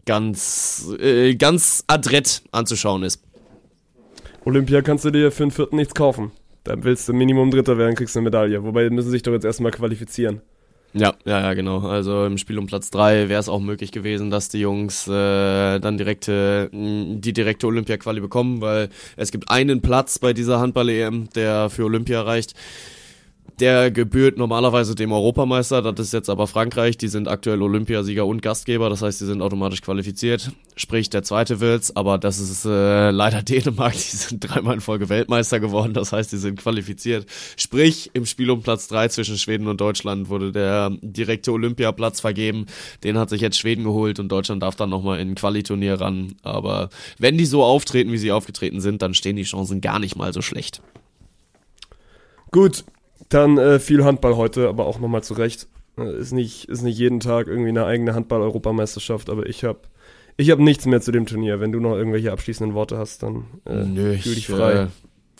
ganz, äh, ganz adrett anzuschauen ist. Olympia kannst du dir für den vierten nichts kaufen. Da willst du Minimum Dritter werden, kriegst du eine Medaille. Wobei die müssen sich doch jetzt erstmal qualifizieren. Ja, ja, ja, genau. Also im Spiel um Platz drei wäre es auch möglich gewesen, dass die Jungs äh, dann direkte, die direkte Olympia-Quali bekommen, weil es gibt einen Platz bei dieser Handball-EM, der für Olympia reicht. Der gebührt normalerweise dem Europameister, das ist jetzt aber Frankreich, die sind aktuell Olympiasieger und Gastgeber, das heißt, die sind automatisch qualifiziert. Sprich, der zweite wird's, aber das ist äh, leider Dänemark, die sind dreimal in Folge Weltmeister geworden, das heißt, die sind qualifiziert. Sprich, im Spiel um Platz drei zwischen Schweden und Deutschland wurde der direkte Olympiaplatz vergeben. Den hat sich jetzt Schweden geholt und Deutschland darf dann nochmal in ein Qualiturnier ran. Aber wenn die so auftreten, wie sie aufgetreten sind, dann stehen die Chancen gar nicht mal so schlecht. Gut, dann äh, viel Handball heute, aber auch nochmal zurecht. Äh, ist, nicht, ist nicht jeden Tag irgendwie eine eigene Handball-Europameisterschaft, aber ich habe ich hab nichts mehr zu dem Turnier. Wenn du noch irgendwelche abschließenden Worte hast, dann äh, Nö, fühl dich frei. Äh,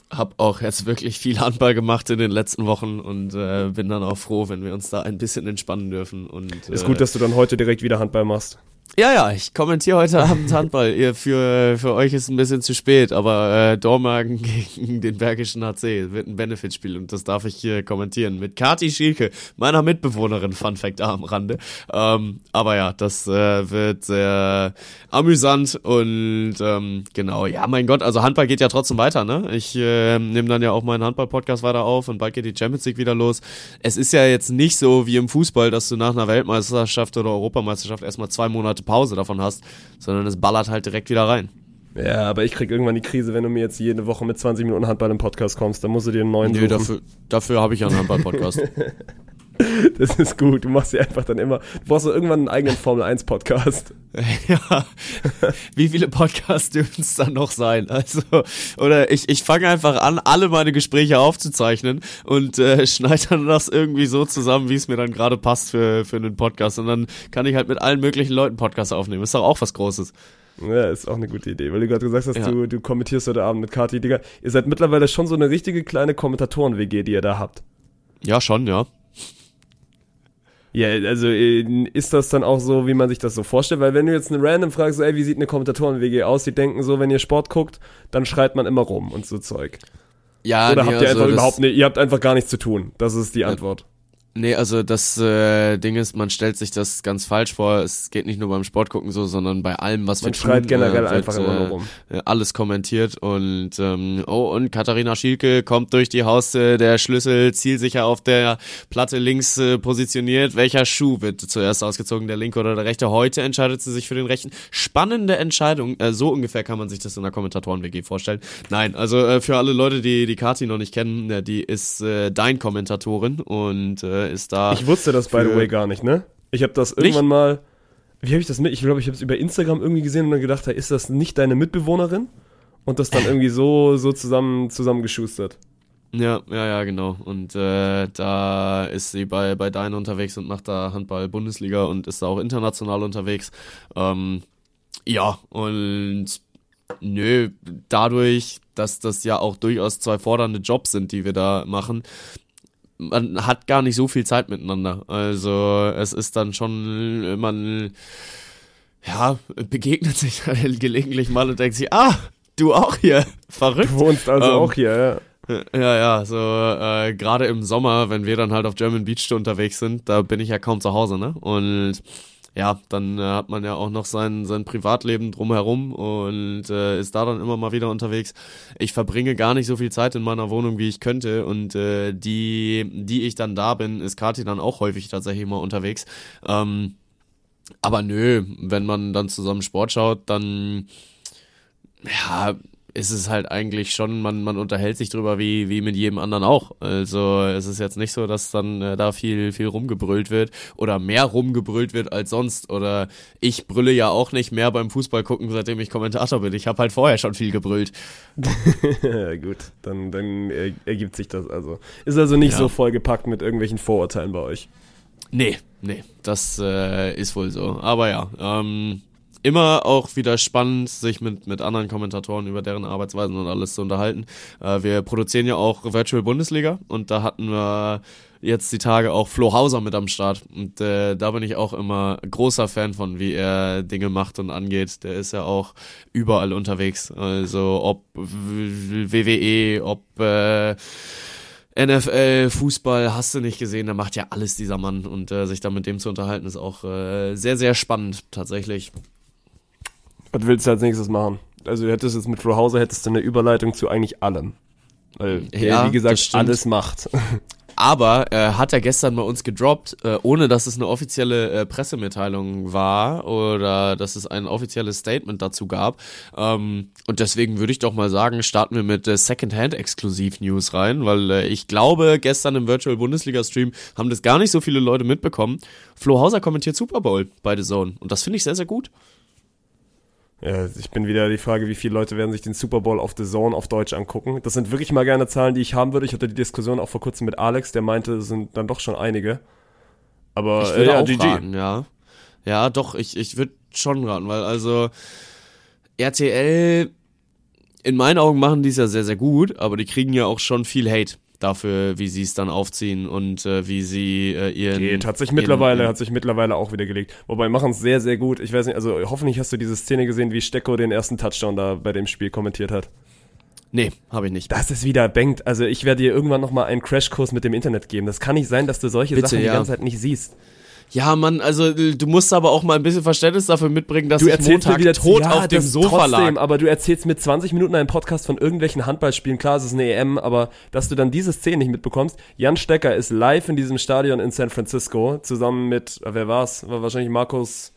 hab auch jetzt wirklich viel Handball gemacht in den letzten Wochen und äh, bin dann auch froh, wenn wir uns da ein bisschen entspannen dürfen. Und, ist gut, dass du dann heute direkt wieder Handball machst. Ja, ja, ich kommentiere heute Abend Handball. Ihr, für, für euch ist ein bisschen zu spät, aber äh, Dormagen gegen den Bergischen HC wird ein Benefitspiel und das darf ich hier kommentieren mit Kati Schielke, meiner Mitbewohnerin, Fun Fact am Rande. Ähm, aber ja, das äh, wird sehr amüsant und ähm, genau, ja, mein Gott, also Handball geht ja trotzdem weiter, ne? Ich äh, nehme dann ja auch meinen Handball-Podcast weiter auf und bald geht die Champions League wieder los. Es ist ja jetzt nicht so wie im Fußball, dass du nach einer Weltmeisterschaft oder Europameisterschaft erstmal zwei Monate Monate Pause davon hast, sondern es ballert halt direkt wieder rein. Ja, aber ich krieg irgendwann die Krise, wenn du mir jetzt jede Woche mit 20 Minuten Handball im Podcast kommst. Dann musst du dir einen neuen Nö, suchen. dafür, dafür habe ich ja einen Handball-Podcast. das ist gut. Du machst dir einfach dann immer. Du brauchst doch irgendwann einen eigenen Formel 1 Podcast. ja. Wie viele Podcasts dürfen es dann noch sein? Also, oder ich, ich fange einfach an, alle meine Gespräche aufzuzeichnen und äh, schneide dann das irgendwie so zusammen, wie es mir dann gerade passt für, für einen Podcast. Und dann kann ich halt mit allen möglichen Leuten Podcasts aufnehmen. Ist doch auch was Großes. Ja, ist auch eine gute Idee, weil du gerade gesagt hast, ja. du, du kommentierst heute Abend mit Kati. Digga, ihr seid mittlerweile schon so eine richtige kleine Kommentatoren-WG, die ihr da habt. Ja, schon, ja. Ja, also äh, ist das dann auch so, wie man sich das so vorstellt? Weil wenn du jetzt eine random fragst, so, ey, wie sieht eine Kommentatoren-WG aus? Die denken so, wenn ihr Sport guckt, dann schreit man immer rum und so Zeug. Ja, Oder nee, habt ihr also einfach überhaupt nicht, ihr habt einfach gar nichts zu tun. Das ist die Antwort. Nee, also das äh, Ding ist, man stellt sich das ganz falsch vor. Es geht nicht nur beim Sport gucken so, sondern bei allem, was man wir schreit tun, generell äh, einfach immer nur rum. Äh, alles kommentiert und ähm, oh und Katharina Schielke kommt durch die Haustür, der Schlüssel zielsicher auf der Platte links äh, positioniert. Welcher Schuh wird zuerst ausgezogen, der linke oder der rechte? Heute entscheidet sie sich für den rechten. Spannende Entscheidung. Äh, so ungefähr kann man sich das in der Kommentatoren-WG vorstellen. Nein, also äh, für alle Leute, die die Kati noch nicht kennen, äh, die ist äh, dein Kommentatorin und äh, ist da. Ich wusste das, by the way, gar nicht, ne? Ich habe das irgendwann nicht? mal. Wie habe ich das mit? Ich glaube, ich habe es über Instagram irgendwie gesehen und dann gedacht, hey, ist das nicht deine Mitbewohnerin? Und das dann irgendwie so, so zusammen, zusammengeschustert. Ja, ja, ja, genau. Und äh, da ist sie bei, bei Dein unterwegs und macht da Handball-Bundesliga und ist da auch international unterwegs. Ähm, ja, und nö, dadurch, dass das ja auch durchaus zwei fordernde Jobs sind, die wir da machen, man hat gar nicht so viel Zeit miteinander. Also es ist dann schon, man ja, begegnet sich gelegentlich mal und denkt sich, ah, du auch hier, verrückt. Du wohnst also Ähm, auch hier, ja. Ja, ja, so äh, gerade im Sommer, wenn wir dann halt auf German Beach unterwegs sind, da bin ich ja kaum zu Hause, ne? Und ja, dann äh, hat man ja auch noch sein, sein Privatleben drumherum und äh, ist da dann immer mal wieder unterwegs. Ich verbringe gar nicht so viel Zeit in meiner Wohnung, wie ich könnte und äh, die, die ich dann da bin, ist Kathi dann auch häufig tatsächlich mal unterwegs. Ähm, aber nö, wenn man dann zusammen Sport schaut, dann ja, ist es halt eigentlich schon, man, man unterhält sich drüber wie, wie mit jedem anderen auch. Also es ist jetzt nicht so, dass dann äh, da viel, viel rumgebrüllt wird oder mehr rumgebrüllt wird als sonst. Oder ich brülle ja auch nicht mehr beim Fußball gucken, seitdem ich Kommentator bin. Ich habe halt vorher schon viel gebrüllt. ja, gut, dann, dann er, ergibt sich das also. Ist also nicht Ja. so vollgepackt mit irgendwelchen Vorurteilen bei euch. Nee, nee, das äh, ist wohl so. Aber ja, ähm, immer auch wieder spannend, sich mit, mit anderen Kommentatoren über deren Arbeitsweisen und alles zu unterhalten. Äh, wir produzieren ja auch Virtual Bundesliga und da hatten wir jetzt die Tage auch Flo Hauser mit am Start. Und äh, da bin ich auch immer großer Fan von, wie er Dinge macht und angeht. Der ist ja auch überall unterwegs. Also ob WWE, ob äh, NFL, Fußball, hast du nicht gesehen, da macht ja alles dieser Mann und äh, sich da mit dem zu unterhalten ist auch äh, sehr, sehr spannend tatsächlich. Was willst du als nächstes machen? Also du hättest jetzt mit Flo Hauser hättest du eine Überleitung zu eigentlich allem. Weil er, Ja, wie gesagt, alles macht. Aber äh, hat er gestern bei uns gedroppt, äh, ohne dass es eine offizielle äh, Pressemitteilung war oder dass es ein offizielles Statement dazu gab. Ähm, und deswegen würde ich doch mal sagen, starten wir mit äh, Secondhand-Exklusiv-News rein, weil äh, ich glaube, gestern im Virtual Bundesliga-Stream haben das gar nicht so viele Leute mitbekommen. Flo Hauser kommentiert Super Bowl bei The Zone und das finde ich sehr, sehr gut. Ja, ich bin wieder die Frage, wie viele Leute werden sich den Super Bowl auf The Zone auf Deutsch angucken. Das sind wirklich mal gerne Zahlen, die ich haben würde. Ich hatte die Diskussion auch vor kurzem mit Alex, der meinte, es sind dann doch schon einige. Aber Ich würde äh, ja, auch GG. raten, ja. Ja, doch, ich, ich würde schon raten, weil also RTL, in meinen Augen machen die es ja sehr, sehr gut, aber die kriegen ja auch schon viel Hate dafür, wie sie es dann aufziehen und äh, wie sie äh, ihren... Geht, hat sich ihren- mittlerweile, hat sich mittlerweile auch wieder gelegt. Wobei machen es sehr, sehr gut. Ich weiß nicht, also hoffentlich hast du diese Szene gesehen, wie Stecko den ersten Touchdown da bei dem Spiel kommentiert hat. Nee, habe ich nicht. Das ist wieder bangt. Also ich werde dir irgendwann nochmal einen Crashkurs mit dem Internet geben. Das kann nicht sein, dass du solche Bitte, Sachen die ja. ganze Zeit nicht siehst. Ja, Mann, also äh, du musst aber auch mal ein bisschen Verständnis dafür mitbringen, dass Du ich erzählst Montag wieder tot ja, auf dem Sofa trotzdem, lag. aber du erzählst mir 20 Minuten einen Podcast von irgendwelchen Handballspielen. Klar, es ist eine EM, aber dass du dann diese Szene nicht mitbekommst. Jan Stecker ist live in diesem Stadion in San Francisco zusammen mit, äh, wer war's? War wahrscheinlich Markus.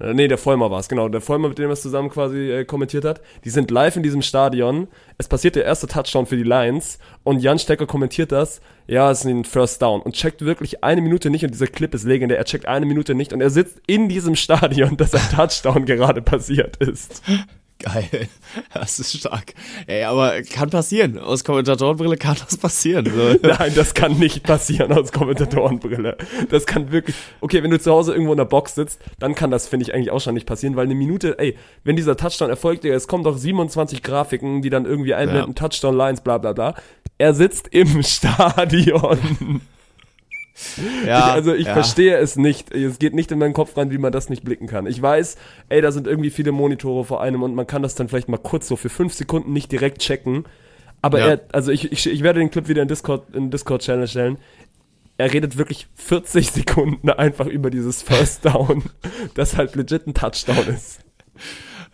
Äh, nee, der Vollmer war's, genau. Der Vollmer, mit dem er es zusammen quasi äh, kommentiert hat. Die sind live in diesem Stadion. Es passiert der erste Touchdown für die Lions und Jan Stecker kommentiert das. Ja, es ist ein First Down und checkt wirklich eine Minute nicht und dieser Clip ist legendär. Er checkt eine Minute nicht und er sitzt in diesem Stadion, dass ein Touchdown gerade passiert ist. Geil, das ist stark. Ey, aber kann passieren. Aus Kommentatorenbrille kann das passieren. So. Nein, das kann nicht passieren aus Kommentatorenbrille. Das kann wirklich. Okay, wenn du zu Hause irgendwo in der Box sitzt, dann kann das, finde ich, eigentlich auch schon nicht passieren, weil eine Minute, ey, wenn dieser Touchdown erfolgt, es kommen doch 27 Grafiken, die dann irgendwie einblenden, Touchdown Lines, bla bla bla. Er sitzt im Stadion. Ja, also ich ja. verstehe es nicht. Es geht nicht in meinen Kopf rein, wie man das nicht blicken kann. Ich weiß, ey, da sind irgendwie viele Monitore vor einem und man kann das dann vielleicht mal kurz so für fünf Sekunden nicht direkt checken. Aber Ja. er, also ich, ich, ich werde den Clip wieder in Discord, in Discord Channel stellen. Er redet wirklich 40 Sekunden einfach über dieses First Down, das halt legit ein Touchdown ist.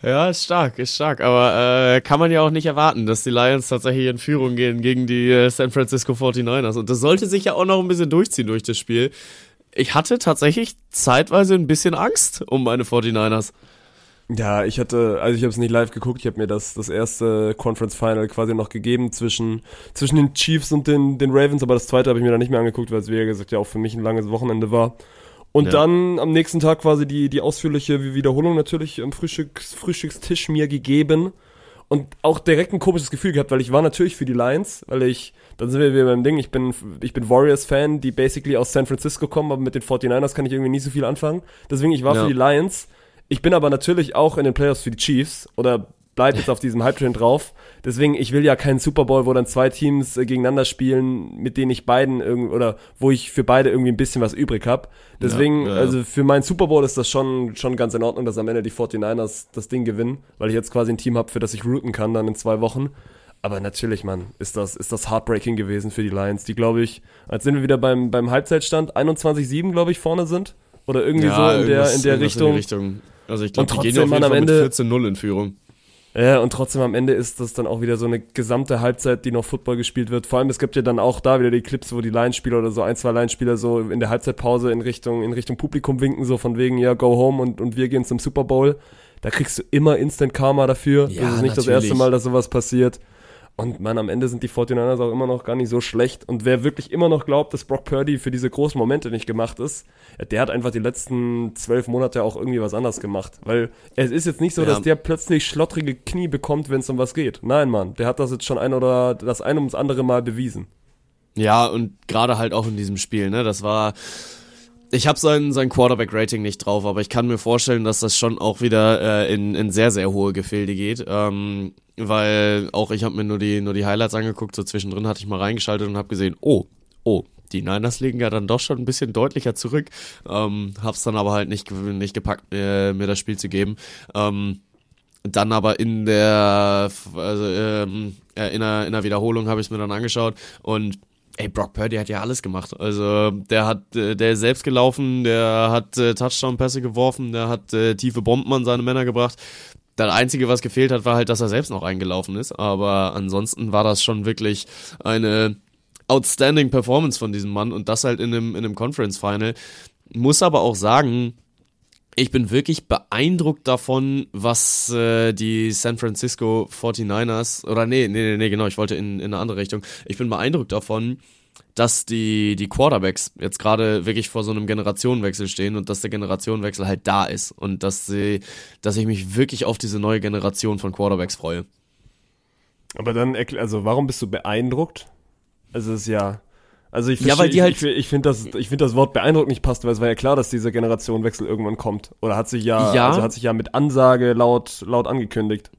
Ja, ist stark, ist stark. Aber äh, kann man ja auch nicht erwarten, dass die Lions tatsächlich in Führung gehen gegen die äh, San Francisco 49ers. Und das sollte sich ja auch noch ein bisschen durchziehen durch das Spiel. Ich hatte tatsächlich zeitweise ein bisschen Angst um meine 49ers. Ja, ich hatte, also ich habe es nicht live geguckt, ich habe mir das, das erste Conference Final quasi noch gegeben zwischen, zwischen den Chiefs und den, den Ravens, aber das zweite habe ich mir dann nicht mehr angeguckt, weil es, wie gesagt, ja auch für mich ein langes Wochenende war. Und Ja. dann am nächsten Tag quasi die, die ausführliche Wiederholung natürlich am Frühstücks, Frühstückstisch mir gegeben. und auch direkt ein komisches Gefühl gehabt, weil ich war natürlich für die Lions, weil ich, dann sind wir wieder beim Ding, ich bin, ich bin Warriors-Fan, die basically aus San Francisco kommen, aber mit den 49ers kann ich irgendwie nie so viel anfangen. Deswegen, ich war Ja. für die Lions. Ich bin aber natürlich auch in den Playoffs für die Chiefs oder bleib jetzt auf diesem Hype-Train drauf. Deswegen, ich will ja keinen Super Bowl, wo dann zwei Teams äh, gegeneinander spielen, mit denen ich beiden irgendwie, oder wo ich für beide irgendwie ein bisschen was übrig habe. Deswegen, Ja, ja, ja. also für meinen Super Bowl ist das schon, schon ganz in Ordnung, dass am Ende die 49ers das Ding gewinnen, weil ich jetzt quasi ein Team habe, für das ich routen kann dann in zwei Wochen. Aber natürlich, Mann, ist das, ist das heartbreaking gewesen für die Lions, die, glaube ich, als sind wir wieder beim, beim Halbzeitstand 21-7, glaube ich, vorne sind. Oder irgendwie so in der, in der Richtung. Richtung. Also ich glaube, die gehen auf jeden am Fall mit Ende- 14-0 in Führung. Ja, und trotzdem am Ende ist das dann auch wieder so eine gesamte Halbzeit, die noch Football gespielt wird. Vor allem, es gibt ja dann auch da wieder die Clips, wo die Lions-Spieler oder so ein, zwei Lions-Spieler so in der Halbzeitpause in Richtung, in Richtung Publikum winken, so von wegen, ja, go home und, und wir gehen zum Super Bowl. Da kriegst du immer Instant Karma dafür. Ja, das ist nicht das natürlich. erste Mal, dass sowas passiert. Und man, am Ende sind die 49ers auch immer noch gar nicht so schlecht. Und wer wirklich immer noch glaubt, dass Brock Purdy für diese großen Momente nicht gemacht ist, der hat einfach die letzten zwölf Monate auch irgendwie was anders gemacht. Weil es ist jetzt nicht so, Ja. dass der plötzlich schlottrige Knie bekommt, wenn es um was geht. Nein, Mann, der hat das jetzt schon ein oder das ein ums andere Mal bewiesen. Ja, und gerade halt auch in diesem Spiel, ne? Das war. Ich habe sein, sein Quarterback-Rating nicht drauf, aber ich kann mir vorstellen, dass das schon auch wieder äh, in, in sehr, sehr hohe Gefilde geht. Ähm, weil auch ich habe mir nur die, nur die Highlights angeguckt, so zwischendrin hatte ich mal reingeschaltet und habe gesehen, oh, oh, die Niners liegen ja dann doch schon ein bisschen deutlicher zurück. Ähm, hab's dann aber halt nicht, nicht gepackt, äh, mir das Spiel zu geben. Ähm, dann aber in der, also, ähm, äh, in der, in der Wiederholung habe ich mir dann angeschaut und ey, Brock Purdy hat ja alles gemacht. Also der hat, äh, der ist selbst gelaufen, der hat äh, Touchdown-Pässe geworfen, der hat äh, tiefe Bomben an seine Männer gebracht. Das Einzige, was gefehlt hat, war halt, dass er selbst noch eingelaufen ist. Aber ansonsten war das schon wirklich eine outstanding Performance von diesem Mann und das halt in einem, in einem Conference Final. Muss aber auch sagen, ich bin wirklich beeindruckt davon, was äh, die San Francisco 49ers, oder nee, nee, nee, nee, genau, ich wollte in, in eine andere Richtung. Ich bin beeindruckt davon, dass die, die Quarterbacks jetzt gerade wirklich vor so einem Generationenwechsel stehen und dass der Generationenwechsel halt da ist und dass sie, dass ich mich wirklich auf diese neue Generation von Quarterbacks freue. Aber dann, also warum bist du beeindruckt? Also es ist ja, also ich Ja, weil die halt- ich, ich, ich finde das, ich finde das Wort beeindruckt nicht passt, weil es war ja klar, dass dieser Generationenwechsel irgendwann kommt. Oder hat sich ja, Ja. also hat sich ja mit Ansage laut, laut angekündigt.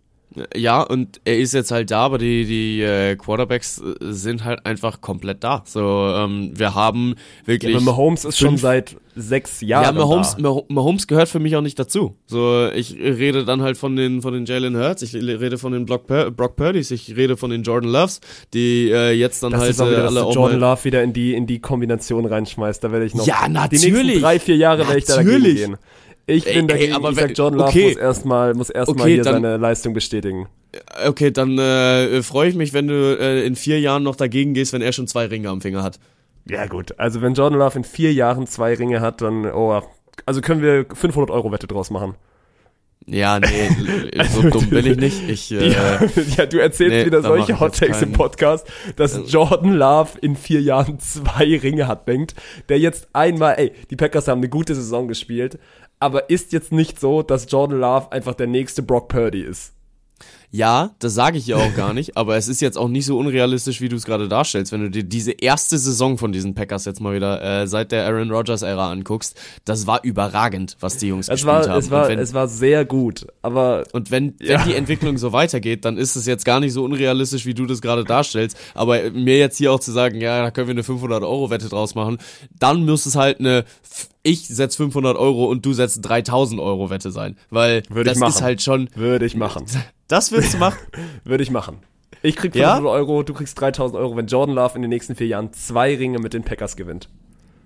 Ja, und er ist jetzt halt da, aber die, die äh, Quarterbacks äh, sind halt einfach komplett da. So, ähm, wir haben wirklich. Aber Mahomes ist schon seit sechs Jahren Ja, Mahomes, da. Mah- Mahomes gehört für mich auch nicht dazu. So, ich rede dann halt von den von den Jalen Hurts, ich rede von den Brock, Pur Brock Purdy's, ich rede von den Jordan Loves, die äh, jetzt dann Das halt ist auch äh, wieder, dass alle du auch Jordan Love wieder in die, in die Kombination reinschmeißt. Da werde ich noch. Ja, Die natürlich. nächsten drei, vier Jahre werde ich da dagegen gehen. Ich Ey, bin ey, dagegen, aber ich sag, Jordan Love okay. muss erstmal, muss erstmal Okay, hier dann- seine Leistung bestätigen. Okay, dann äh, freue ich mich, wenn du äh, in vier Jahren noch dagegen gehst, wenn er schon zwei Ringe am Finger hat. Ja, gut. Also, wenn Jordan Love in vier Jahren zwei Ringe hat, dann, oh, also können wir 500 Euro Wette draus machen. Ja, nee, so dumm bin ich nicht. Ich, äh, ja, ja, du erzählst nee, wieder solche Hot Takes im Podcast, dass Jordan Love in vier Jahren zwei Ringe hat, denkt, der jetzt einmal, ey, die Packers haben eine gute Saison gespielt, aber ist jetzt nicht so, dass Jordan Love einfach der nächste Brock Purdy ist. Ja, das sage ich ja auch gar nicht, aber es ist jetzt auch nicht so unrealistisch, wie du es gerade darstellst. Wenn du dir diese erste Saison von diesen Packers jetzt mal wieder äh, seit der Aaron Rodgers Ära anguckst, das war überragend, was die Jungs Es gespielt war, haben. es war, wenn, es war sehr gut, aber und wenn, wenn Ja. die Entwicklung so weitergeht, dann ist es jetzt gar nicht so unrealistisch, wie du das gerade darstellst. Aber mir jetzt hier auch zu sagen, ja, da können wir eine 500 Euro Wette draus machen, dann muss es halt eine ich setz 500 Euro und du setzt 3000 Euro Wette sein, weil Würde das ist halt schon, würde ich machen. das willst du machen. Würde ich machen. Ich krieg Ja? 500 Euro, du kriegst 3000 Euro, wenn Jordan Love in den nächsten vier Jahren zwei Ringe mit den Packers gewinnt.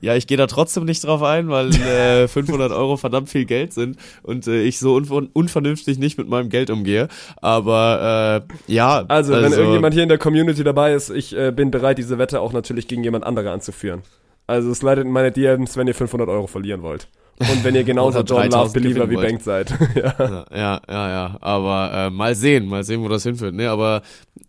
Ja, ich gehe da trotzdem nicht drauf ein, weil äh, 500 Euro verdammt viel Geld sind und äh, ich so unver unvernünftig nicht mit meinem Geld umgehe. Aber äh, ja, Also, wenn irgendjemand hier in der Community dabei ist, ich äh, bin bereit, diese Wette auch natürlich gegen jemand andere anzuführen. Also, slidet in meine DMs, wenn ihr 500 Euro verlieren wollt. Und wenn ihr genauso Jordan Love 3000 Believer wie Bank seid. ja. Ja, ja, ja, ja. Aber äh, mal sehen, mal sehen, wo das hinführt. Nee, aber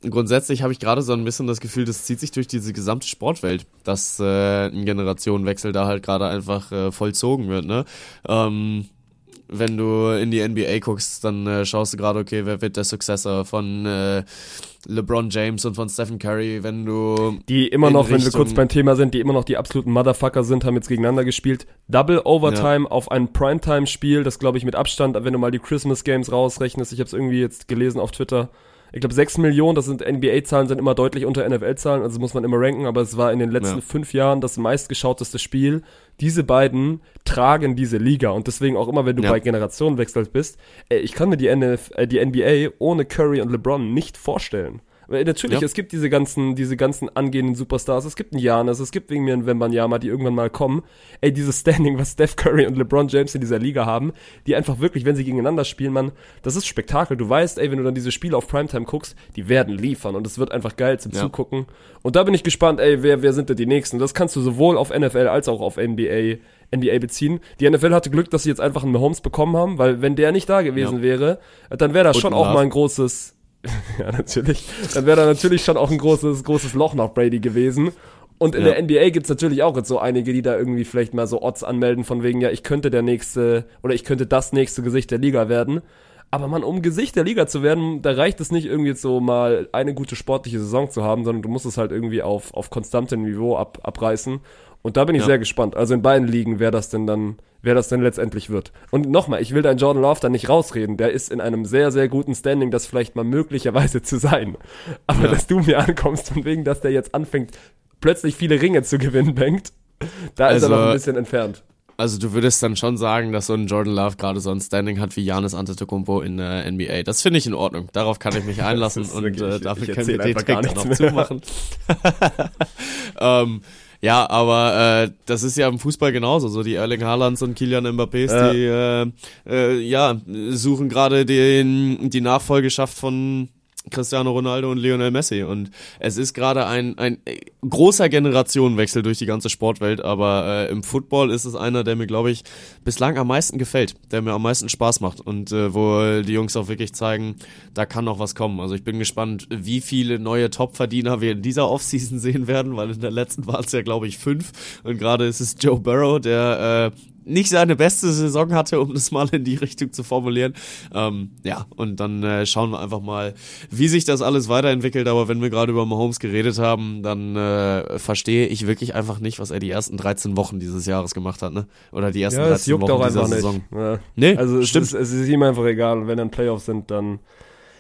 grundsätzlich habe ich gerade so ein bisschen das Gefühl, das zieht sich durch diese gesamte Sportwelt, dass äh, ein Generationenwechsel da halt gerade einfach äh, vollzogen wird. Ne? Ähm, wenn du in die NBA guckst, dann äh, schaust du gerade, okay, wer wird der Successor von äh, LeBron James und von Stephen Curry, wenn du Die immer noch, wenn wir Richtung- kurz beim Thema sind, die immer noch die absoluten Motherfucker sind, haben jetzt gegeneinander gespielt. Double Overtime auf ein Primetime-Spiel, das glaube ich mit Abstand, wenn du mal die Christmas Games rausrechnest, ich habe es irgendwie jetzt gelesen auf Twitter. Ich glaube 6 Millionen, das sind NBA-Zahlen, sind immer deutlich unter NFL-Zahlen, also muss man immer ranken, aber es war in den letzten Ja. fünf Jahren das meistgeschauteste Spiel. Diese beiden tragen diese Liga und deswegen auch immer, wenn du Ja. bei Generationenwechsel bist, ey, ich kann mir die, NF, äh, die NBA ohne Curry und LeBron nicht vorstellen. Natürlich, Ja. es gibt diese ganzen, diese ganzen angehenden Superstars, es gibt einen Janis, es gibt wegen mir einen Wembanyama, die irgendwann mal kommen. Ey, dieses Standing, was Steph Curry und LeBron James in dieser Liga haben, die einfach wirklich, wenn sie gegeneinander spielen, man, das ist Spektakel. Du weißt, ey, wenn du dann diese Spiele auf Primetime guckst, die werden liefern und es wird einfach geil zum Ja. Zugucken. Und da bin ich gespannt, ey, wer, wer sind denn die Nächsten? Das kannst du sowohl auf NFL als auch auf NBA, NBA beziehen. Die NFL hatte Glück, dass sie jetzt einfach einen Mahomes bekommen haben, weil wenn der nicht da gewesen Ja. wäre, dann wäre das Und schon auch mal ein großes, ja, natürlich. Dann wäre da natürlich schon auch ein großes, großes Loch nach Brady gewesen. Und in Ja. der NBA gibt's natürlich auch jetzt so einige, die da irgendwie vielleicht mal so Odds anmelden von wegen, ja, ich könnte der nächste oder ich könnte das nächste Gesicht der Liga werden. Aber man, um Gesicht der Liga zu werden, da reicht es nicht irgendwie so mal eine gute sportliche Saison zu haben, sondern du musst es halt irgendwie auf, auf konstantem Niveau ab, abreißen. Und da bin ich Ja. sehr gespannt. Also in beiden Ligen, wer das denn dann, wer das denn letztendlich wird. Und nochmal, ich will deinen Jordan Love da nicht rausreden. Der ist in einem sehr, sehr guten Standing, das vielleicht mal möglicherweise zu sein. Aber Ja. dass du mir ankommst, von wegen, dass der jetzt anfängt, plötzlich viele Ringe zu gewinnen, Bengt, da ist er Also- noch ein bisschen entfernt. Also du würdest dann schon sagen, dass so ein Jordan Love gerade so ein Standing hat wie Janis Antetokounmpo in der NBA. Das finde ich in Ordnung. Darauf kann ich mich einlassen und wirklich- äh, ich dafür können wir den einfach gar Trick mehr. zumachen. ähm, ja, aber äh, das ist ja im Fußball genauso. So die Erling Haalands und Kilian Mbappés, Ja. die äh, äh, ja suchen gerade den die Nachfolgeschaft von Cristiano Ronaldo und Lionel Messi. Und es ist gerade ein, ein äh, großer Generationenwechsel durch die ganze Sportwelt, aber äh, im Football ist es einer, der mir, glaube ich, bislang am meisten gefällt, der mir am meisten Spaß macht und äh, wo die Jungs auch wirklich zeigen, da kann noch was kommen. Also ich bin gespannt, wie viele neue Topverdiener wir in dieser Offseason sehen werden, weil in der letzten waren es ja, glaube ich, fünf. Und gerade ist es Joe Burrow, der äh, nicht seine beste Saison hatte, um das mal in die Richtung zu formulieren. Ähm, ja, und dann äh, schauen wir einfach mal, wie sich das alles weiterentwickelt. Aber wenn wir gerade über Mahomes geredet haben, dann äh, verstehe ich wirklich einfach nicht, was er die ersten 13 Wochen dieses Jahres gemacht hat, ne? Oder die ersten Ja, 13 es juckt Wochen auch dieser einfach Saison. nicht. Ja. Nee, Also es stimmt. ist, es ist ihm einfach egal. Und wenn dann Playoffs sind, dann.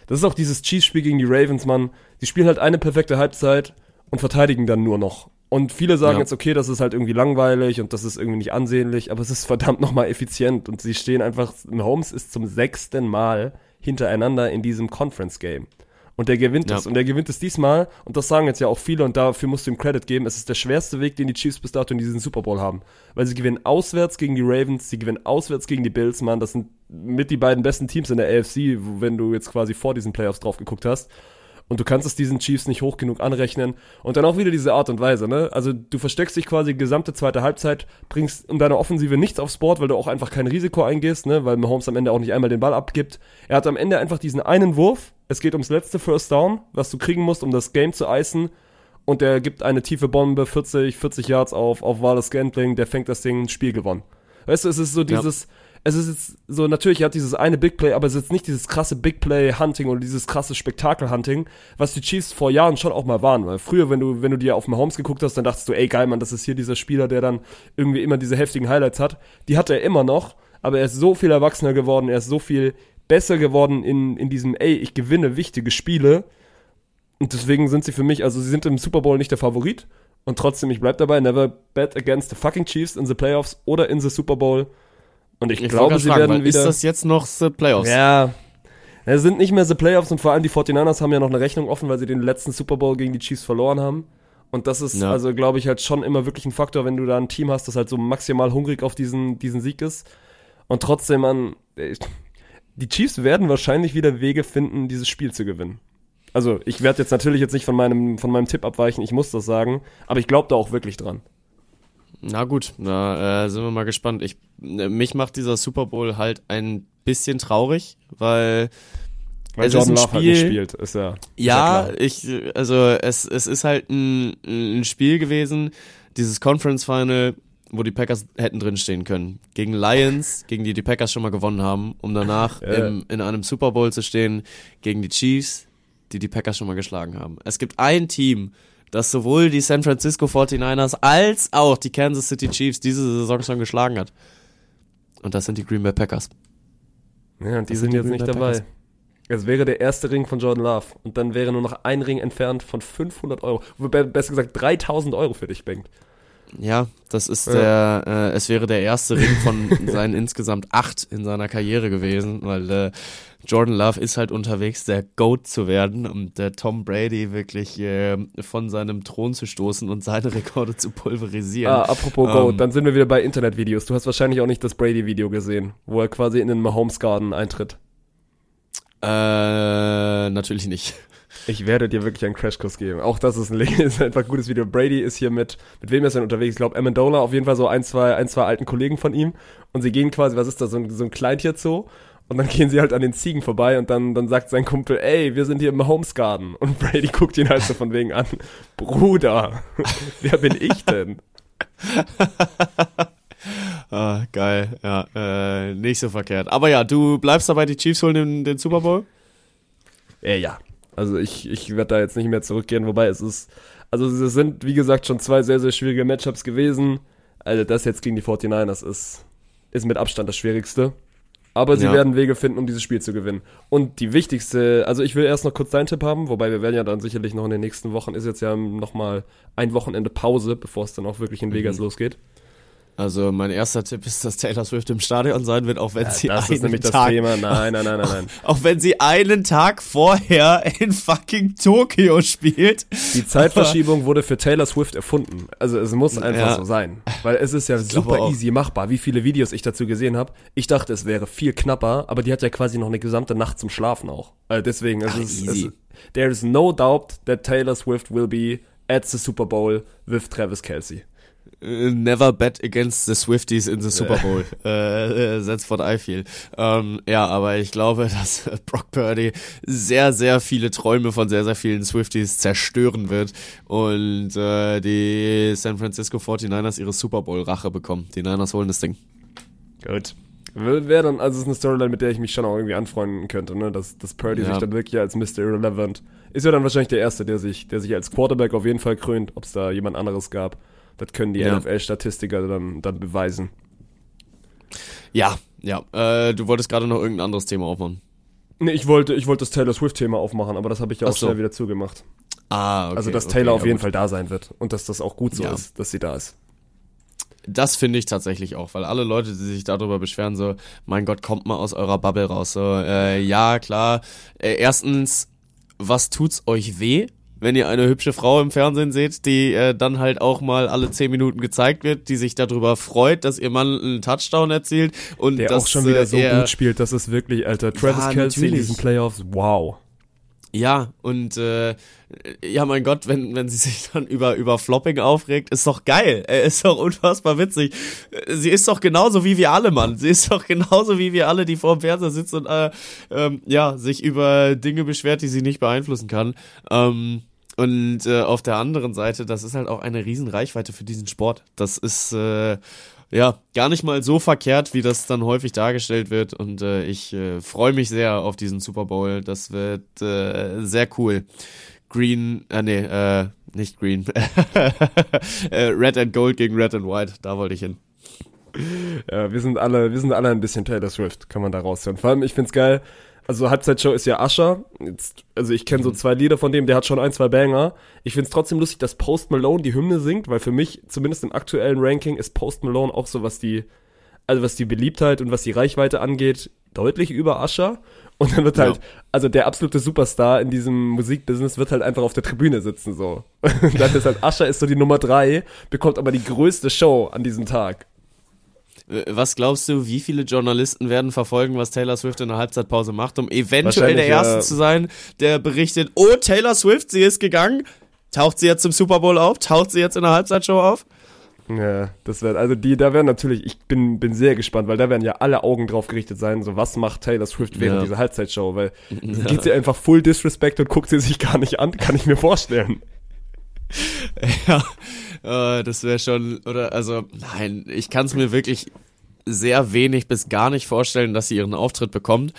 Das ist auch dieses Chiefs-Spiel gegen die Ravens, Mann. Die spielen halt eine perfekte Halbzeit und verteidigen dann nur noch. Und viele sagen Ja. jetzt, okay, das ist halt irgendwie langweilig und das ist irgendwie nicht ansehnlich, aber es ist verdammt nochmal effizient. Und sie stehen einfach, Holmes ist zum sechsten Mal hintereinander in diesem Conference-Game. Und der gewinnt Ja. es. Und der gewinnt es diesmal. Und das sagen jetzt ja auch viele. Und dafür musst du ihm Credit geben. Es ist der schwerste Weg, den die Chiefs bis dato in diesen Super Bowl haben. Weil sie gewinnen auswärts gegen die Ravens. Sie gewinnen auswärts gegen die Bills, Mann. Das sind mit die beiden besten Teams in der AFC, wenn du jetzt quasi vor diesen Playoffs drauf geguckt hast. Und du kannst es diesen Chiefs nicht hoch genug anrechnen. Und dann auch wieder diese Art und Weise, ne? Also du versteckst dich quasi die gesamte zweite Halbzeit, bringst in deiner Offensive nichts aufs Board, weil du auch einfach kein Risiko eingehst, ne? Weil Mahomes am Ende auch nicht einmal den Ball abgibt. Er hat am Ende einfach diesen einen Wurf. Es geht ums letzte First Down, was du kriegen musst, um das Game zu icen. Und der gibt eine tiefe Bombe, 40, 40 Yards auf, auf Wallace Scantling, der fängt das Ding, Spiel gewonnen. Weißt du, es ist so dieses, es ist jetzt so, natürlich er hat dieses eine Big Play, aber es ist jetzt nicht dieses krasse Big Play Hunting oder dieses krasse Spektakel Hunting, was die Chiefs vor Jahren schon auch mal waren, weil früher, wenn du, wenn du dir auf Mahomes geguckt hast, dann dachtest du, ey geil, Mann, das ist hier dieser Spieler, der dann irgendwie immer diese heftigen Highlights hat. Die hat er immer noch, aber er ist so viel erwachsener geworden, er ist so viel besser geworden in, in diesem, ey, ich gewinne wichtige Spiele. Und deswegen sind sie für mich, also sie sind im Super Bowl nicht der Favorit. Und trotzdem, ich bleib dabei, never bet against the fucking Chiefs in the Playoffs oder in the Super Bowl. Und ich, Ich glaube, sie fragen, werden wieder. Ist das jetzt noch the Playoffs? ja. Es sind nicht mehr the Playoffs und vor allem die 49ers haben ja noch eine Rechnung offen, weil sie den letzten Super Bowl gegen die Chiefs verloren haben. Und das ist, Ja. also glaube ich, halt schon immer wirklich ein Faktor, wenn du da ein Team hast, das halt so maximal hungrig auf diesen, diesen Sieg ist. Und trotzdem, man, die Chiefs werden wahrscheinlich wieder Wege finden, dieses Spiel zu gewinnen. Also, ich werde jetzt natürlich jetzt nicht von meinem, von meinem Tipp abweichen, ich muss das sagen, aber ich glaube da auch wirklich dran. Na gut, na, äh, sind wir mal gespannt. Ich, äh, mich macht dieser Super Bowl halt ein bisschen traurig, weil Weil Es ist Jordan ein Love halt nicht Spiel- spielt, ist ja. Ja, klar. ich, also es, es ist halt ein, ein Spiel gewesen, dieses Conference Final, wo die Packers hätten drinstehen können. Gegen Lions, gegen die die Packers schon mal gewonnen haben, um danach Ja. im, in einem Super Bowl zu stehen, gegen die Chiefs, die die Packers schon mal geschlagen haben. Es gibt ein Team, das sowohl die San Francisco 49ers als auch die Kansas City Chiefs diese Saison schon geschlagen hat. Und das sind die Green Bay Packers. Ja, und die sind sind die jetzt Green nicht Bay dabei. Packers. Es wäre der erste Ring von Jordan Love. Und dann wäre nur noch ein Ring entfernt von 500 Euro. Wobei, Besser gesagt 3000 Euro für dich, Bengt. Ja, das ist Ja. der, äh, es wäre der erste Ring von seinen insgesamt acht in seiner Karriere gewesen, weil äh, Jordan Love ist halt unterwegs, der Goat zu werden und der Tom Brady wirklich äh, von seinem Thron zu stoßen und seine Rekorde zu pulverisieren. Ah, apropos Ähm, Goat, dann sind wir wieder bei Internetvideos. Du hast wahrscheinlich auch nicht das Brady-Video gesehen, wo er quasi in den Mahomes Garden eintritt. Äh, natürlich nicht. Ich werde dir wirklich einen Crashkurs geben. Auch das ist ein, ist einfach ein gutes Video. Brady ist hier mit, mit wem ist er denn unterwegs? Ich glaube, Amendola, auf jeden Fall so ein, zwei, ein, zwei alten Kollegen von ihm. Und sie gehen quasi, was ist das, so ein, so ein Kleintierzoo? Und dann gehen sie halt an den Ziegen vorbei und dann, dann sagt sein Kumpel, ey, wir sind hier im Mahomes Garden. Und Brady guckt ihn halt so von wegen an. Bruder, wer bin ich denn? Ah, geil, ja, äh, nicht so verkehrt. Aber ja, du bleibst dabei, die Chiefs holen den, den Super Bowl? Äh, ja. Also ich, ich werde da jetzt nicht mehr zurückgehen, wobei es ist, also es sind, wie gesagt, schon zwei sehr, sehr schwierige Matchups gewesen. Also das jetzt gegen die 49ers ist, ist mit Abstand das Schwierigste. Aber sie Ja. werden Wege finden, um dieses Spiel zu gewinnen. Und die wichtigste, also ich will erst noch kurz deinen Tipp haben, wobei wir werden ja dann sicherlich noch in den nächsten Wochen, ist jetzt ja nochmal ein Wochenende Pause, bevor es dann auch wirklich in Vegas losgeht. Also mein erster Tipp ist, dass Taylor Swift im Stadion sein wird, auch wenn sie das einen ist nämlich das Tag Thema. Nein, nein, nein, nein, nein. Auch wenn sie einen Tag vorher in fucking Tokio spielt. Die Zeitverschiebung wurde für Taylor Swift erfunden. Also es muss einfach Ja. so sein. Weil es ist ja super easy machbar, wie viele Videos ich dazu gesehen habe. Ich dachte, es wäre viel knapper, aber die hat ja quasi noch eine gesamte Nacht zum Schlafen auch. Also deswegen, es Ach, ist, es easy. ist, there is no doubt that Taylor Swift will be at the Super Bowl with Travis Kelsey. Äh, Never bet against the Swifties in the Super Bowl. äh, äh, that's what I feel. Ähm, ja, aber ich glaube, dass äh, Brock Purdy sehr, sehr viele Träume von sehr, sehr vielen Swifties zerstören wird und äh, die San Francisco 49ers ihre Super Bowl-Rache bekommen. Die Niners holen das Ding. Gut. Wäre dann, also es ist eine Storyline, mit der ich mich schon auch irgendwie anfreunden könnte, ne? Dass, dass Purdy Ja. sich dann wirklich als Mr. Irrelevant ist ja dann wahrscheinlich der Erste, der sich, der sich als Quarterback auf jeden Fall krönt, ob es da jemand anderes gab. Das können die Ja. NFL-Statistiker dann, dann beweisen. Ja, ja. Äh, du wolltest gerade noch irgendein anderes Thema aufmachen. Nee, ich wollte, ich wollte das Taylor Swift-Thema aufmachen, aber das habe ich ja auch so. schnell wieder zugemacht. Ah, okay. also, dass okay, Taylor ja, auf jeden gut. Fall da sein wird und dass das auch gut so Ja. ist, dass sie da ist. Das finde ich tatsächlich auch, weil alle Leute, die sich darüber beschweren, so, mein Gott, kommt mal aus eurer Bubble raus. So, äh, ja, klar. Äh, erstens, was tut's euch weh, wenn ihr eine hübsche Frau im Fernsehen seht, die äh, dann halt auch mal alle zehn Minuten gezeigt wird, die sich darüber freut, dass ihr Mann einen Touchdown erzielt und Der dass, auch schon wieder äh, so gut spielt, das ist wirklich, Alter. Travis Ja, Kelsey in diesen Playoffs, wow. Ja, und äh, ja, mein Gott, wenn, wenn sie sich dann über, über Flopping aufregt, ist doch geil. Er ist doch unfassbar witzig. Äh, Sie ist doch genauso wie wir alle, Mann. Sie ist doch genauso wie wir alle, die vor dem Fernseher sitzen und äh, ähm, ja, sich über Dinge beschwert, die sie nicht beeinflussen kann. Ähm, und äh, auf der anderen Seite, das ist halt auch eine riesen Reichweite für diesen Sport. Das ist äh, ja gar nicht mal so verkehrt, wie das dann häufig dargestellt wird. Und äh, ich äh, freue mich sehr auf diesen Super Bowl. Das wird äh, sehr cool. Green, äh, nee, äh, nicht Green. äh, Red and Gold gegen Red and White, da wollte ich hin. Ja, wir sind alle, wir sind alle ein bisschen Taylor Swift, kann man da raushören. Vor allem, ich find's geil. Also Halbzeitshow ist ja. Jetzt, also ich kenne so zwei Lieder von dem, der hat schon ein, zwei Banger. Ich find's trotzdem lustig, dass Post Malone die Hymne singt, weil für mich, zumindest im aktuellen Ranking, ist Post Malone auch so, was die, also was die Beliebtheit und was die Reichweite angeht, deutlich über Usher. Und dann wird Ja. halt, also der absolute Superstar in diesem Musikbusiness wird halt einfach auf der Tribüne sitzen, so. Und dann ist halt Usher ist so die Nummer drei, bekommt aber die größte Show an diesem Tag. Was glaubst du, wie viele Journalisten werden verfolgen, was Taylor Swift in der Halbzeitpause macht, um eventuell der Erste ja. zu sein, der berichtet, oh, Taylor Swift, sie ist gegangen. Taucht sie jetzt im Super Bowl auf? Taucht sie jetzt in der Halbzeitshow auf? Ja, das wird, also die, da werden natürlich, ich bin, bin sehr gespannt, weil da werden ja alle Augen drauf gerichtet sein, so was macht Taylor Swift während Ja. dieser Halbzeitshow, weil geht sie einfach full disrespect und guckt sie sich gar nicht an, kann ich mir vorstellen. ja, äh, das wäre schon, oder, also, nein, ich kann es mir wirklich sehr wenig bis gar nicht vorstellen, dass sie ihren Auftritt bekommt.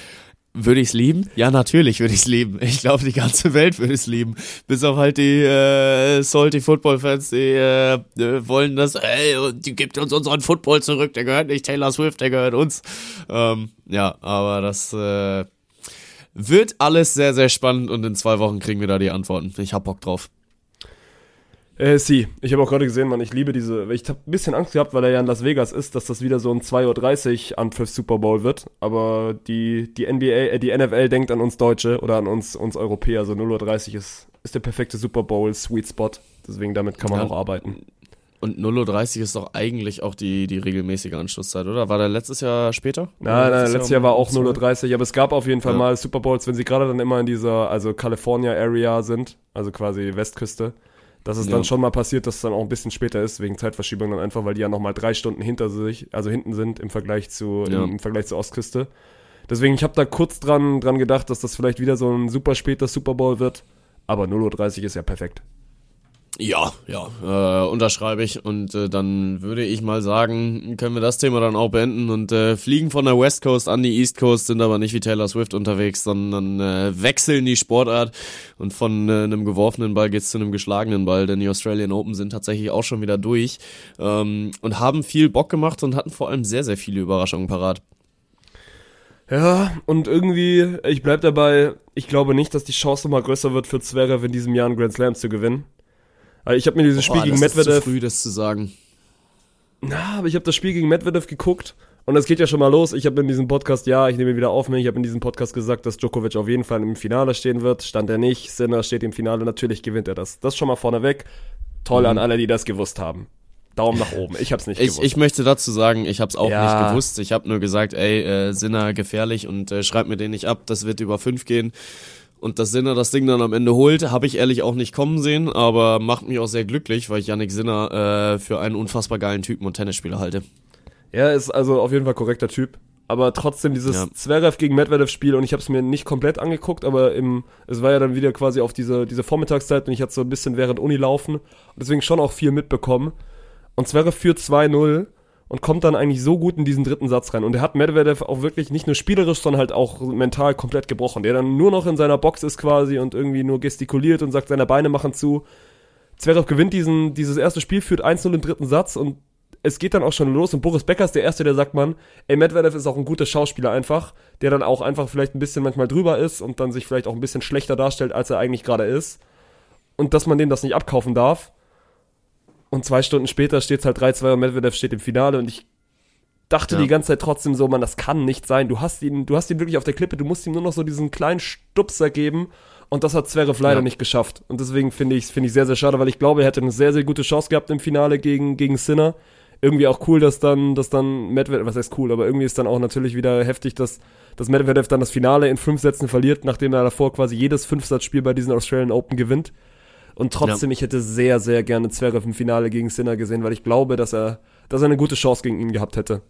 Würde ich's lieben? Ja, natürlich würde ich's lieben. Ich glaube, die ganze Welt würde es lieben. Bis auf halt die äh, Salty Football-Fans, die äh, äh, wollen das, ey, die gibt uns unseren Football zurück, der gehört nicht Taylor Swift, der gehört uns. Ähm, ja, aber das äh, wird alles sehr, sehr spannend und in zwei Wochen kriegen wir da die Antworten. Ich hab Bock drauf. Äh, sie. Ich habe auch gerade gesehen, man, ich liebe diese. Ich habe ein bisschen Angst gehabt, weil er ja in Las Vegas ist, dass das wieder so ein 2.30 Uhr Anpfiff Super Bowl wird. Aber die, die NBA, äh, die NFL denkt an uns Deutsche oder an uns, uns Europäer. Also 0.30 Uhr ist, ist der perfekte Super Bowl Sweet Spot. Deswegen damit kann man Ja. auch arbeiten. Und 0.30 Uhr ist doch eigentlich auch die, die regelmäßige Anschlusszeit, oder? War der letztes Jahr später? Nein, nein, letztes Jahr um war auch 12? 0.30 Uhr, aber es gab auf jeden Fall Ja. mal Super Bowls, wenn sie gerade dann immer in dieser, also California Area sind, also quasi Westküste, dass es Ja. dann schon mal passiert, dass es dann auch ein bisschen später ist, wegen Zeitverschiebung dann einfach, weil die ja nochmal drei Stunden hinter sich, also hinten sind im Vergleich zu, Ja. im, Vergleich zur Ostküste. Deswegen, ich habe da kurz dran, dran gedacht, dass das vielleicht wieder so ein super später Super Bowl wird, aber 0.30 Uhr ist ja perfekt. Ja, ja, äh, unterschreibe ich. Und äh, dann würde ich mal sagen, können wir das Thema dann auch beenden und äh, fliegen von der West Coast an die East Coast, sind aber nicht wie Taylor Swift unterwegs, sondern äh, wechseln die Sportart und von äh, einem geworfenen Ball geht's zu einem geschlagenen Ball, denn die Australian Open sind tatsächlich auch schon wieder durch ähm, und haben viel Bock gemacht und hatten vor allem sehr, sehr viele Überraschungen parat. Ja, und irgendwie, ich bleib dabei, ich glaube nicht, dass die Chance nochmal größer wird für Zverev in diesem Jahr einen Grand Slam zu gewinnen. Also ich habe mir dieses Spiel Boah, gegen das ist Medvedev zu früh, das zu sagen. Na, aber ich habe das Spiel gegen Medvedev geguckt und es geht ja schon mal los. Ich habe in diesem Podcast, ja, ich nehme wieder auf mich, ich habe in diesem Podcast gesagt, dass Djokovic auf jeden Fall im Finale stehen wird. Stand er nicht, Sinner steht im Finale, natürlich gewinnt er das. Das schon mal vorneweg. Toll an alle, die das gewusst haben. Daumen nach oben. Ich hab's nicht Ich, gewusst. ich möchte dazu sagen, ich habe es auch Ja. nicht gewusst. Ich habe nur gesagt, ey, äh, Sinner gefährlich und äh, schreib mir den nicht ab, das wird über fünf gehen. Und dass Sinner das Ding dann am Ende holt, habe ich ehrlich auch nicht kommen sehen, aber macht mich auch sehr glücklich, weil ich Yannick Sinner äh, für einen unfassbar geilen Typen und Tennisspieler halte. er ist also auf jeden Fall korrekter Typ. Aber trotzdem dieses Ja. Zverev gegen Medvedev Spiel und ich habe es mir nicht komplett angeguckt, aber im, es war ja dann wieder quasi auf diese, diese Vormittagszeit und ich hatte so ein bisschen während Uni laufen und deswegen schon auch viel mitbekommen. Und Zverev führt 2-0 und kommt dann eigentlich so gut in diesen dritten Satz rein. Und er hat Medvedev auch wirklich nicht nur spielerisch, sondern halt auch mental komplett gebrochen. Der dann nur noch in seiner Box ist quasi und irgendwie nur gestikuliert und sagt, seine Beine machen zu. Zverev gewinnt diesen, dieses erste Spiel, führt 1-0 im dritten Satz und es geht dann auch schon los und Boris Becker ist der Erste, der sagt man, ey, Medvedev ist auch ein guter Schauspieler einfach, der dann auch einfach vielleicht ein bisschen manchmal drüber ist und dann sich vielleicht auch ein bisschen schlechter darstellt, als er eigentlich gerade ist. Und dass man dem das nicht abkaufen darf. Und zwei Stunden später steht es halt 3-2 und Medvedev steht im Finale und ich dachte Ja. die ganze Zeit trotzdem so, man, das kann nicht sein. Du hast ihn, du hast ihn wirklich auf der Klippe, du musst ihm nur noch so diesen kleinen Stupser geben und das hat Zverev leider Ja. nicht geschafft. Und deswegen finde ich finde ich sehr, sehr schade, weil ich glaube, er hätte eine sehr, sehr gute Chance gehabt im Finale gegen, gegen Sinner. Irgendwie auch cool, dass dann, dass dann Medvedev, was heißt cool, aber irgendwie ist dann auch natürlich wieder heftig, dass, dass Medvedev dann das Finale in fünf Sätzen verliert, nachdem er davor quasi jedes Fünfsatzspiel bei diesen Australian Open gewinnt. Und trotzdem, ich hätte sehr, sehr gerne Zverev im Finale gegen Sinner gesehen, weil ich glaube, dass er, dass er eine gute Chance gegen ihn gehabt hätte.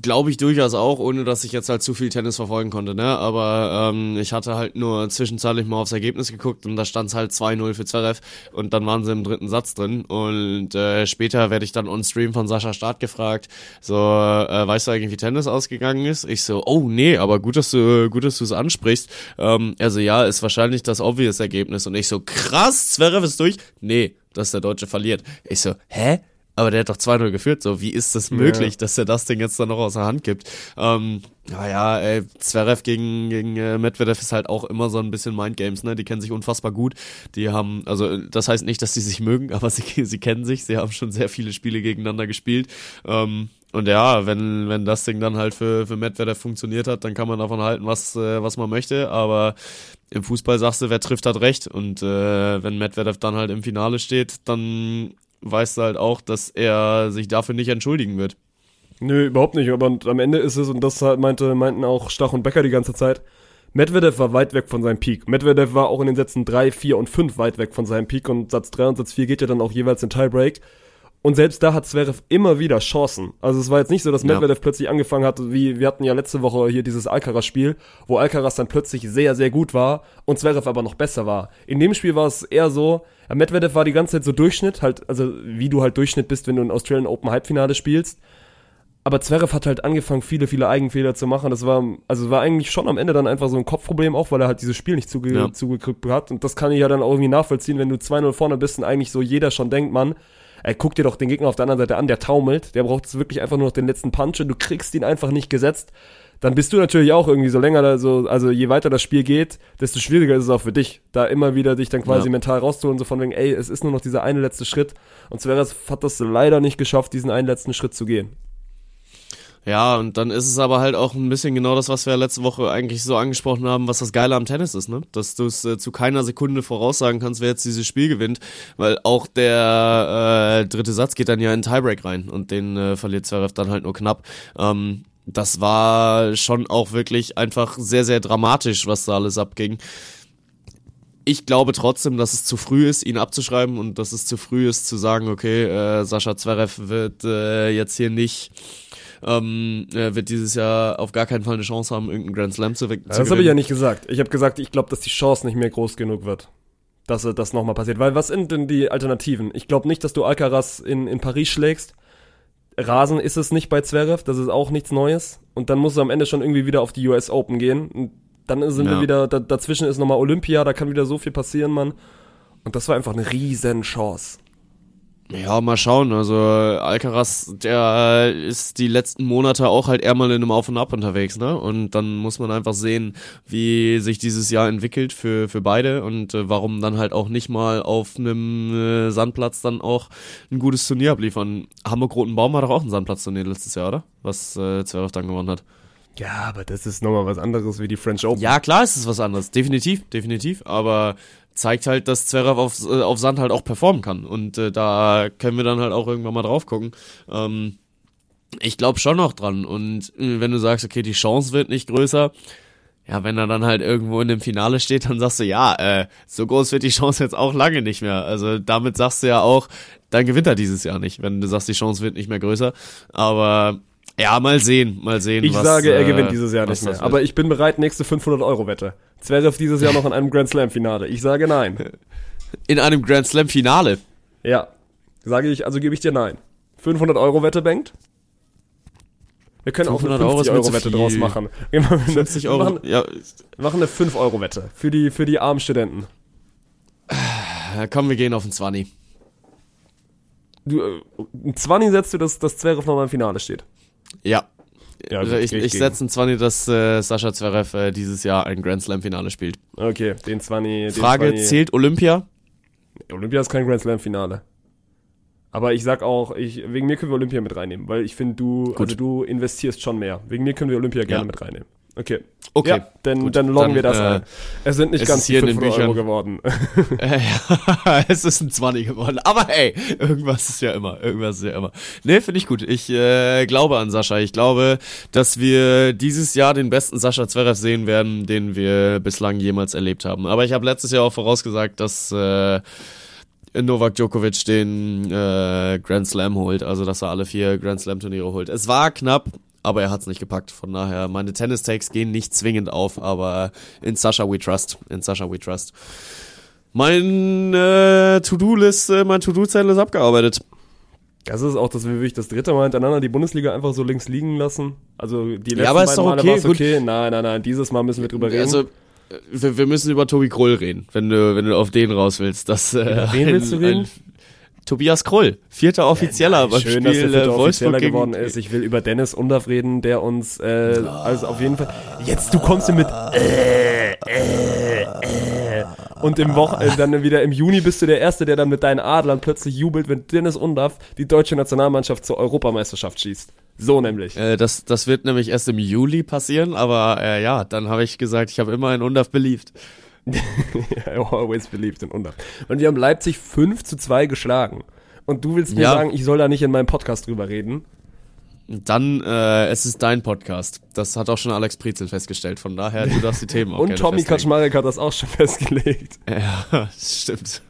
Glaube ich durchaus auch, ohne dass ich jetzt halt zu viel Tennis verfolgen konnte, ne? Aber ähm, ich hatte halt nur zwischenzeitlich mal aufs Ergebnis geguckt und da stand es halt 2-0 für Zverev und dann waren sie im dritten Satz drin und äh, später werde ich dann on Stream von Sascha Start gefragt, so, äh, weißt du eigentlich, wie Tennis ausgegangen ist? Ich so, oh nee, aber gut, dass du gut, dass du es ansprichst. Ähm, also ja, ist wahrscheinlich das obvious Ergebnis und ich so, krass, Zverev ist durch? Nee, dass der Deutsche verliert. Ich so, hä? Aber der hat doch 2-0 geführt, so, wie ist das möglich, dass er das Ding jetzt dann noch aus der Hand gibt? Ähm, naja, ey, Zverev gegen, gegen äh, Medvedev ist halt auch immer so ein bisschen Mindgames, ne? Die kennen sich unfassbar gut. Die haben, also äh, das heißt nicht, dass sie sich mögen, aber sie, sie kennen sich, sie haben schon sehr viele Spiele gegeneinander gespielt. Ähm, und ja, wenn, wenn das Ding dann halt für, für Medvedev funktioniert hat, dann kann man davon halten, was, äh, was man möchte. Aber im Fußball sagst du, wer trifft, hat recht. Und äh, wenn Medvedev dann halt im Finale steht, dann weißt du halt auch, dass er sich dafür nicht entschuldigen wird. Nö, überhaupt nicht. Aber am Ende ist es, und das halt meinte, meinten auch Stach und Becker die ganze Zeit, Medvedev war weit weg von seinem Peak. Medvedev war auch in den Sätzen 3, 4 und 5 weit weg von seinem Peak und Satz 3 und Satz 4 geht ja dann auch jeweils in Tiebreak. Und selbst da hat Zverev immer wieder Chancen. Also es war jetzt nicht so, dass Ja. Medvedev plötzlich angefangen hat, wie wir hatten ja letzte Woche hier dieses Alcaraz-Spiel, wo Alcaraz dann plötzlich sehr, sehr gut war und Zverev aber noch besser war. In dem Spiel war es eher so, ja, Medvedev war die ganze Zeit so Durchschnitt, halt, also wie du halt Durchschnitt bist, wenn du ein Australian Open Halbfinale spielst. Aber Zverev hat halt angefangen, viele, viele Eigenfehler zu machen. Das war, also war eigentlich schon am Ende dann einfach so ein Kopfproblem auch, weil er halt dieses Spiel nicht zuge Ja. zugekriegt hat. Und das kann ich ja dann auch irgendwie nachvollziehen, wenn du 2-0 vorne bist und eigentlich so jeder schon denkt, Mann, ey, guck dir doch den Gegner auf der anderen Seite an, der taumelt. Der braucht wirklich einfach nur noch den letzten Punch und du kriegst ihn einfach nicht gesetzt. Dann bist du natürlich auch irgendwie so länger da so, also je weiter das Spiel geht, desto schwieriger ist es auch für dich, da immer wieder dich dann quasi Ja. mental rauszuholen, so von wegen, ey, es ist nur noch dieser eine letzte Schritt. Und Zverev hat das leider nicht geschafft, diesen einen letzten Schritt zu gehen. Ja, und dann ist es aber halt auch ein bisschen genau das, was wir letzte Woche eigentlich so angesprochen haben, was das Geile am Tennis ist, ne? Dass du es äh, zu keiner Sekunde voraussagen kannst, wer jetzt dieses Spiel gewinnt, weil auch der äh, dritte Satz geht dann ja in Tiebreak rein und den äh, verliert Zverev dann halt nur knapp. Ähm, das war schon auch wirklich einfach sehr, sehr dramatisch, was da alles abging. Ich glaube trotzdem, dass es zu früh ist, ihn abzuschreiben und dass es zu früh ist zu sagen, okay, äh, Sascha Zverev wird äh, jetzt hier nicht ähm, er wird dieses Jahr auf gar keinen Fall eine Chance haben, irgendeinen Grand Slam zu, zu Das habe ich ja nicht gesagt. Ich habe gesagt, ich glaube, dass die Chance nicht mehr groß genug wird, dass das nochmal passiert. Weil was sind denn die Alternativen? Ich glaube nicht, dass du Alcaraz in, in Paris schlägst. Rasen ist es nicht bei Zverev, das ist auch nichts Neues. Und dann musst du am Ende schon irgendwie wieder auf die US Open gehen. Und dann sind Ja. wir wieder, da, dazwischen ist nochmal Olympia, da kann wieder so viel passieren, Mann. Und das war einfach eine riesen Chance. Ja, mal schauen. Also Alcaraz, der ist die letzten Monate auch halt eher mal in einem Auf und Ab unterwegs, ne? Und dann muss man einfach sehen, wie sich dieses Jahr entwickelt für für beide und äh, warum dann halt auch nicht mal auf einem äh, Sandplatz dann auch ein gutes Turnier abliefern. Hamburg-Rotenbaum hat doch auch ein Sandplatzturnier letztes Jahr, oder? Was äh, Zverev dann gewonnen hat. Ja, aber das ist nochmal was anderes wie die French Open. Ja, klar ist es was anderes. Definitiv, definitiv. Aber zeigt halt, dass Zverev auf, äh, auf Sand halt auch performen kann. Und äh, da können wir dann halt auch irgendwann mal drauf gucken. Ähm, ich glaube schon noch dran. Und äh, wenn du sagst, okay, die Chance wird nicht größer, ja, wenn er dann halt irgendwo in dem Finale steht, dann sagst du, ja, äh, so groß wird die Chance jetzt auch lange nicht mehr. Also damit sagst du ja auch, dann gewinnt er dieses Jahr nicht, wenn du sagst, die Chance wird nicht mehr größer. Aber ja, mal sehen, mal sehen. Ich was, sage, er äh, gewinnt dieses Jahr nicht mehr. Aber ich bin bereit, nächste 500-Euro-Wette. Zverev dieses Jahr noch in einem Grand Slam-Finale. Ich sage nein. in einem Grand Slam Finale. Ja. Sage ich, also gebe ich dir nein. 500-Euro-Wette, Bengt? Wir können auch eine 500 Euro ist mir zu 50-Euro-Wette viel. draus machen. Wir machen eine- 50 Euro. Machen, Ja, machen eine 5-Euro-Wette für die, für die armen Studenten. äh, komm, wir gehen auf den 20. Du, äh, ein 20 setzt du, dass, dass Zverev noch mal im Finale steht. Ja. Ja, Also ich ich setze einen 20, dass äh, Sascha Zverev äh, dieses Jahr ein Grand Slam Finale spielt. Okay, den 20. Den Frage, 20 zählt Olympia? Olympia ist kein Grand Slam-Finale. Aber ich sag auch, ich, wegen mir können wir Olympia mit reinnehmen, weil ich finde, du, also du investierst schon mehr. Wegen mir können wir Olympia gerne Ja. mit reinnehmen. Okay. Okay, Ja, dann, gut. dann loggen Dann, wir das äh, ein. Es sind nicht es ganz die hier in den 500 Euro geworden. Äh, ja, es ist ein 20 geworden. Aber hey, irgendwas ist ja immer. Irgendwas ist ja immer. Nee, finde ich gut. Ich äh, glaube an Sascha. Ich glaube, dass wir dieses Jahr den besten Sascha Zverev sehen werden, den wir bislang jemals erlebt haben. Aber ich habe letztes Jahr auch vorausgesagt, dass äh, Novak Djokovic den äh, Grand Slam holt, also dass er alle vier Grand Slam Turniere holt. Es war knapp, aber er hat es nicht gepackt. Von daher, meine Tennis Takes gehen nicht zwingend auf, aber in Sascha we trust. In Sascha we trust. Mein äh, To-Do-Liste, mein To-Do-Zettel ist abgearbeitet. Das ist auch, dass wir wirklich das dritte Mal hintereinander die Bundesliga einfach so links liegen lassen. Also die letzten Ja, aber ist beiden doch Male okay, war's gut. okay. Nein, nein, nein, dieses Mal müssen wir drüber reden. Also, äh, wir, wir müssen über Tobi Kroll reden, wenn du, wenn du auf den raus willst. Das, äh, Über wen willst du reden? Tobias Kroll, vierter Offizieller beim Schön, Spiel dass der vierte äh, Wolfsburg gegen, geworden ist. Ich will über Dennis Undaff reden, der uns, äh, also auf jeden Fall. Jetzt, du kommst hier mit, äh, äh, äh. Und im Wochen, äh, dann wieder im Juni bist du der Erste, der dann mit deinen Adlern plötzlich jubelt, wenn Dennis Undaff die deutsche Nationalmannschaft zur Europameisterschaft schießt. So nämlich. Äh, das, das wird nämlich erst im Juli passieren, aber äh, ja, dann habe ich gesagt, ich habe immer in Undav beliebt. I always believed in Undaff. Und wir haben Leipzig 5 zu 2 geschlagen. Und du willst mir Ja. sagen, ich soll da nicht in meinem Podcast drüber reden? Dann, äh, es ist dein Podcast. Das hat auch schon Alex Prizel festgestellt. Von daher, du darfst die Themen auch Und Tommy. Kaczmarek hat das auch schon festgelegt. Ja, das stimmt.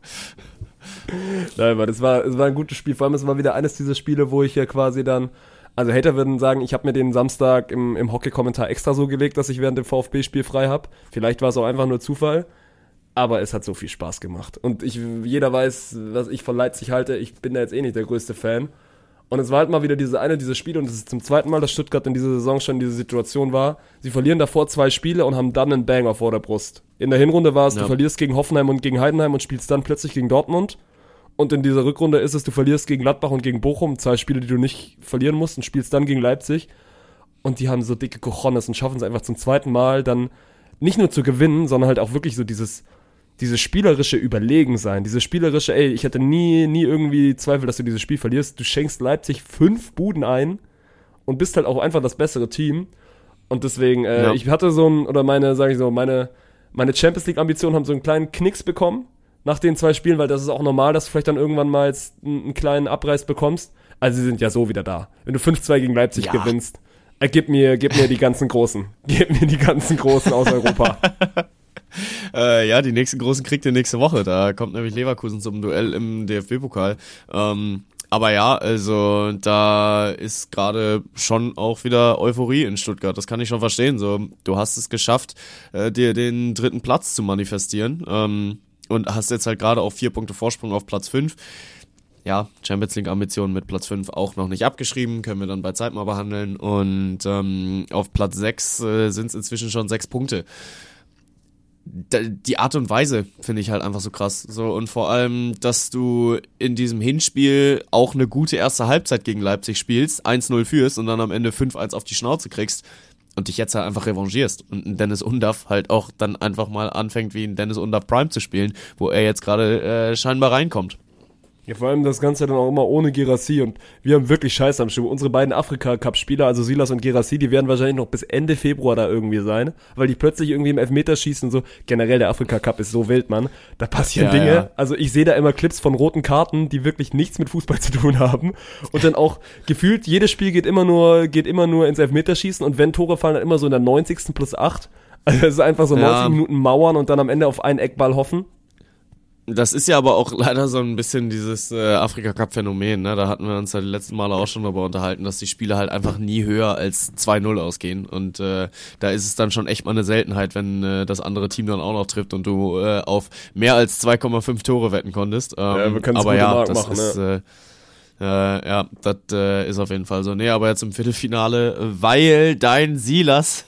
Nein, aber das war, es war ein gutes Spiel. Vor allem, es war wieder eines dieser Spiele, wo ich ja quasi dann, also Hater würden sagen, ich habe mir den Samstag im, im Hockey-Kommentar extra so gelegt, dass ich während dem VfB-Spiel frei habe. Vielleicht war es auch einfach nur Zufall. Aber es hat so viel Spaß gemacht. Und ich, jeder weiß, was ich von Leipzig halte. Ich bin da jetzt eh nicht der größte Fan. Und es war halt mal wieder diese eine dieser Spiele und es ist zum zweiten Mal, dass Stuttgart in dieser Saison schon in dieser Situation war. Sie verlieren davor zwei Spiele und haben dann einen Banger vor der Brust. In der Hinrunde war es, Ja. du verlierst gegen Hoffenheim und gegen Heidenheim und spielst dann plötzlich gegen Dortmund. Und in dieser Rückrunde ist es, du verlierst gegen Gladbach und gegen Bochum, zwei Spiele, die du nicht verlieren musst und spielst dann gegen Leipzig. Und die haben so dicke Cojones und schaffen es einfach zum zweiten Mal dann nicht nur zu gewinnen, sondern halt auch wirklich so dieses, dieses spielerische Überlegensein, dieses spielerische, ey, ich hätte nie, nie irgendwie Zweifel, dass du dieses Spiel verlierst. Du schenkst Leipzig fünf Buden ein und bist halt auch einfach das bessere Team. Und deswegen, äh, Ja. ich hatte so ein, oder meine, sage ich so, meine, meine Champions League-Ambitionen haben so einen kleinen Knicks bekommen nach den zwei Spielen, weil das ist auch normal, dass du vielleicht dann irgendwann mal jetzt einen, einen kleinen Abreiß bekommst. Also sie sind ja so wieder da. Wenn du 5-2 gegen Leipzig Ja. gewinnst, äh, gib mir, gib mir die ganzen Großen. Gib mir die ganzen Großen aus Europa. Äh, ja, die nächsten großen kriegt ihr nächste Woche. Da kommt nämlich Leverkusen zum Duell im DFB-Pokal. Ähm, aber ja, also da ist gerade schon auch wieder Euphorie in Stuttgart. Das kann ich schon verstehen. So, du hast es geschafft, äh, dir den dritten Platz zu manifestieren ähm, und hast jetzt halt gerade auch vier Punkte Vorsprung auf Platz fünf. Ja, Champions League Ambitionen mit Platz 5 auch noch nicht abgeschrieben, können wir dann bei Zeit mal behandeln. Und ähm, auf Platz 6 äh, sind es inzwischen schon sechs Punkte die Art und Weise finde ich halt einfach so krass. So und vor allem, dass du in diesem Hinspiel auch eine gute erste Halbzeit gegen Leipzig spielst, 1-0 führst und dann am Ende 5-1 auf die Schnauze kriegst und dich jetzt halt einfach revanchierst und ein Dennis Undaff halt auch dann einfach mal anfängt wie ein Dennis Undaff Prime zu spielen, wo er jetzt gerade äh, scheinbar reinkommt. Ja, vor allem das Ganze dann auch immer ohne Gerassi und wir haben wirklich Scheiße am Schuh. Unsere beiden Afrika-Cup-Spieler, also Silas und Gerassi, die werden wahrscheinlich noch bis Ende Februar da irgendwie sein, weil die plötzlich irgendwie im Elfmeterschießen so, generell der Afrika-Cup ist so wild, Mann. Da passieren Ja, Dinge. ja. Also ich sehe da immer Clips von roten Karten, die wirklich nichts mit Fußball zu tun haben und dann auch gefühlt jedes Spiel geht immer nur, geht immer nur ins Elfmeterschießen und wenn Tore fallen, dann immer so in der 90. plus 8. Also es ist einfach so 90 Ja. Minuten Mauern und dann am Ende auf einen Eckball hoffen. Das ist ja aber auch leider so ein bisschen dieses äh, Afrika-Cup-Phänomen, ne? Da hatten wir uns ja die letzten Male auch schon darüber unterhalten, dass die Spiele halt einfach nie höher als 2-0 ausgehen. Und äh, da ist es dann schon echt mal eine Seltenheit, wenn äh, das andere Team dann auch noch trifft und du äh, auf mehr als 2,5 Tore wetten konntest. Ähm, Ja, wir aber gute ja, Mark das machen, ist, äh, äh, ja, das äh, ist auf jeden Fall so. Nee, aber jetzt im Viertelfinale, weil dein Silas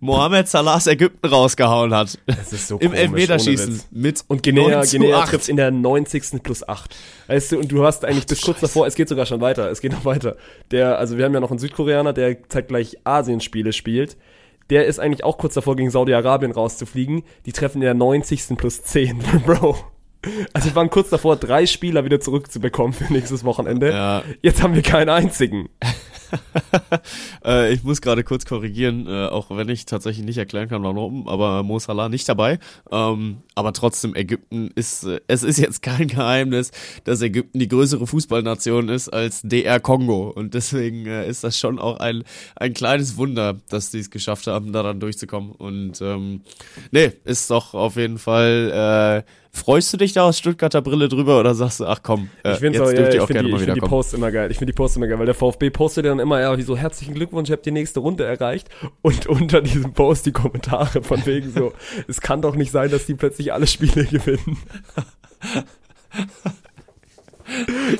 Mohamed Salahs Ägypten rausgehauen hat. Das ist so Im komisch, Elfmeterschießen mit Und Guinea, 9 zu Guinea 8. trifft in der 90. plus 8. Weißt du, und du hast eigentlich bis kurz davor, es geht sogar schon weiter, es geht noch weiter. Der, also wir haben ja noch einen Südkoreaner, der zeitgleich Asienspiele spielt. Der ist eigentlich auch kurz davor, gegen Saudi-Arabien rauszufliegen. Die treffen in der 90. plus 10. Bro. Also wir waren kurz davor, drei Spieler wieder zurückzubekommen für nächstes Wochenende. Ja. Jetzt haben wir keinen einzigen. Äh, ich muss gerade kurz korrigieren, äh, auch wenn ich tatsächlich nicht erklären kann, warum, aber Mo Salah nicht dabei. Ähm, aber trotzdem, Ägypten ist, äh, es ist jetzt kein Geheimnis, dass Ägypten die größere Fußballnation ist als DR Kongo. Und deswegen äh, ist das schon auch ein, ein kleines Wunder, dass die es geschafft haben, da dann durchzukommen. Und ähm, nee, ist doch auf jeden Fall, äh, freust du dich da aus Stuttgarter Brille drüber oder sagst du, ach komm, äh, Ich finde jetzt ja, dürft ich ihr auch gerne die, mal ich find die. Posts immer geil. Ich finde die Posts immer geil, weil der VfB postet dann immer, ja, wie so herzlichen Glückwunsch, ihr habt die nächste Runde erreicht. Und unter diesem Post die Kommentare von wegen so, es kann doch nicht sein, dass die plötzlich alle Spiele gewinnen.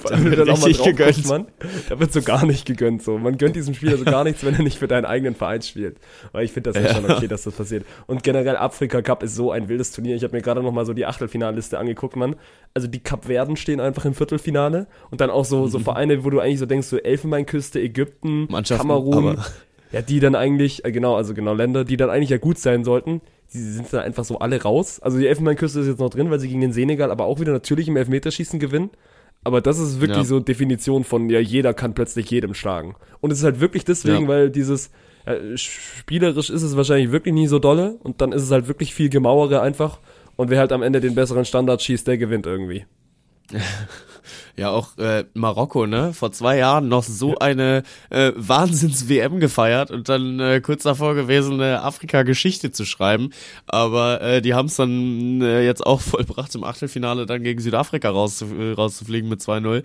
Wenn wird dann auch mal drauf gegönnt. guckst, man, da wird so gar nicht gegönnt. So. Man gönnt diesem Spieler so gar nichts, wenn er nicht für deinen eigenen Verein spielt. Weil ich finde das ja. Ja. schon okay, dass das passiert. Und generell Afrika Cup ist so ein wildes Turnier. Ich habe mir gerade noch mal so die Achtelfinalliste angeguckt, man. Also die Kapverden stehen einfach im Viertelfinale und dann auch so, so Vereine, wo du eigentlich so denkst, so Elfenbeinküste, Ägypten, Kamerun. Ja, die dann eigentlich, äh, genau, also genau Länder, die dann eigentlich ja gut sein sollten. Die sind dann einfach so alle raus. Also die Elfenbeinküste ist jetzt noch drin, weil sie gegen den Senegal aber auch wieder natürlich im Elfmeterschießen gewinnen. Aber das ist wirklich Ja. so Definition von, ja, jeder kann plötzlich jedem schlagen. Und es ist halt wirklich deswegen, Ja. weil dieses, äh, spielerisch ist es wahrscheinlich wirklich nie so dolle und dann ist es halt wirklich viel Gemauere einfach. Und wer halt am Ende den besseren Standard schießt, der gewinnt irgendwie. Ja, auch äh, Marokko, ne? Vor zwei Jahren noch so eine äh, Wahnsinns-WM gefeiert und dann äh, kurz davor gewesen, eine Afrika-Geschichte zu schreiben. Aber äh, die haben es dann äh, jetzt auch vollbracht, im Achtelfinale dann gegen Südafrika raus, äh, rauszufliegen mit 2-0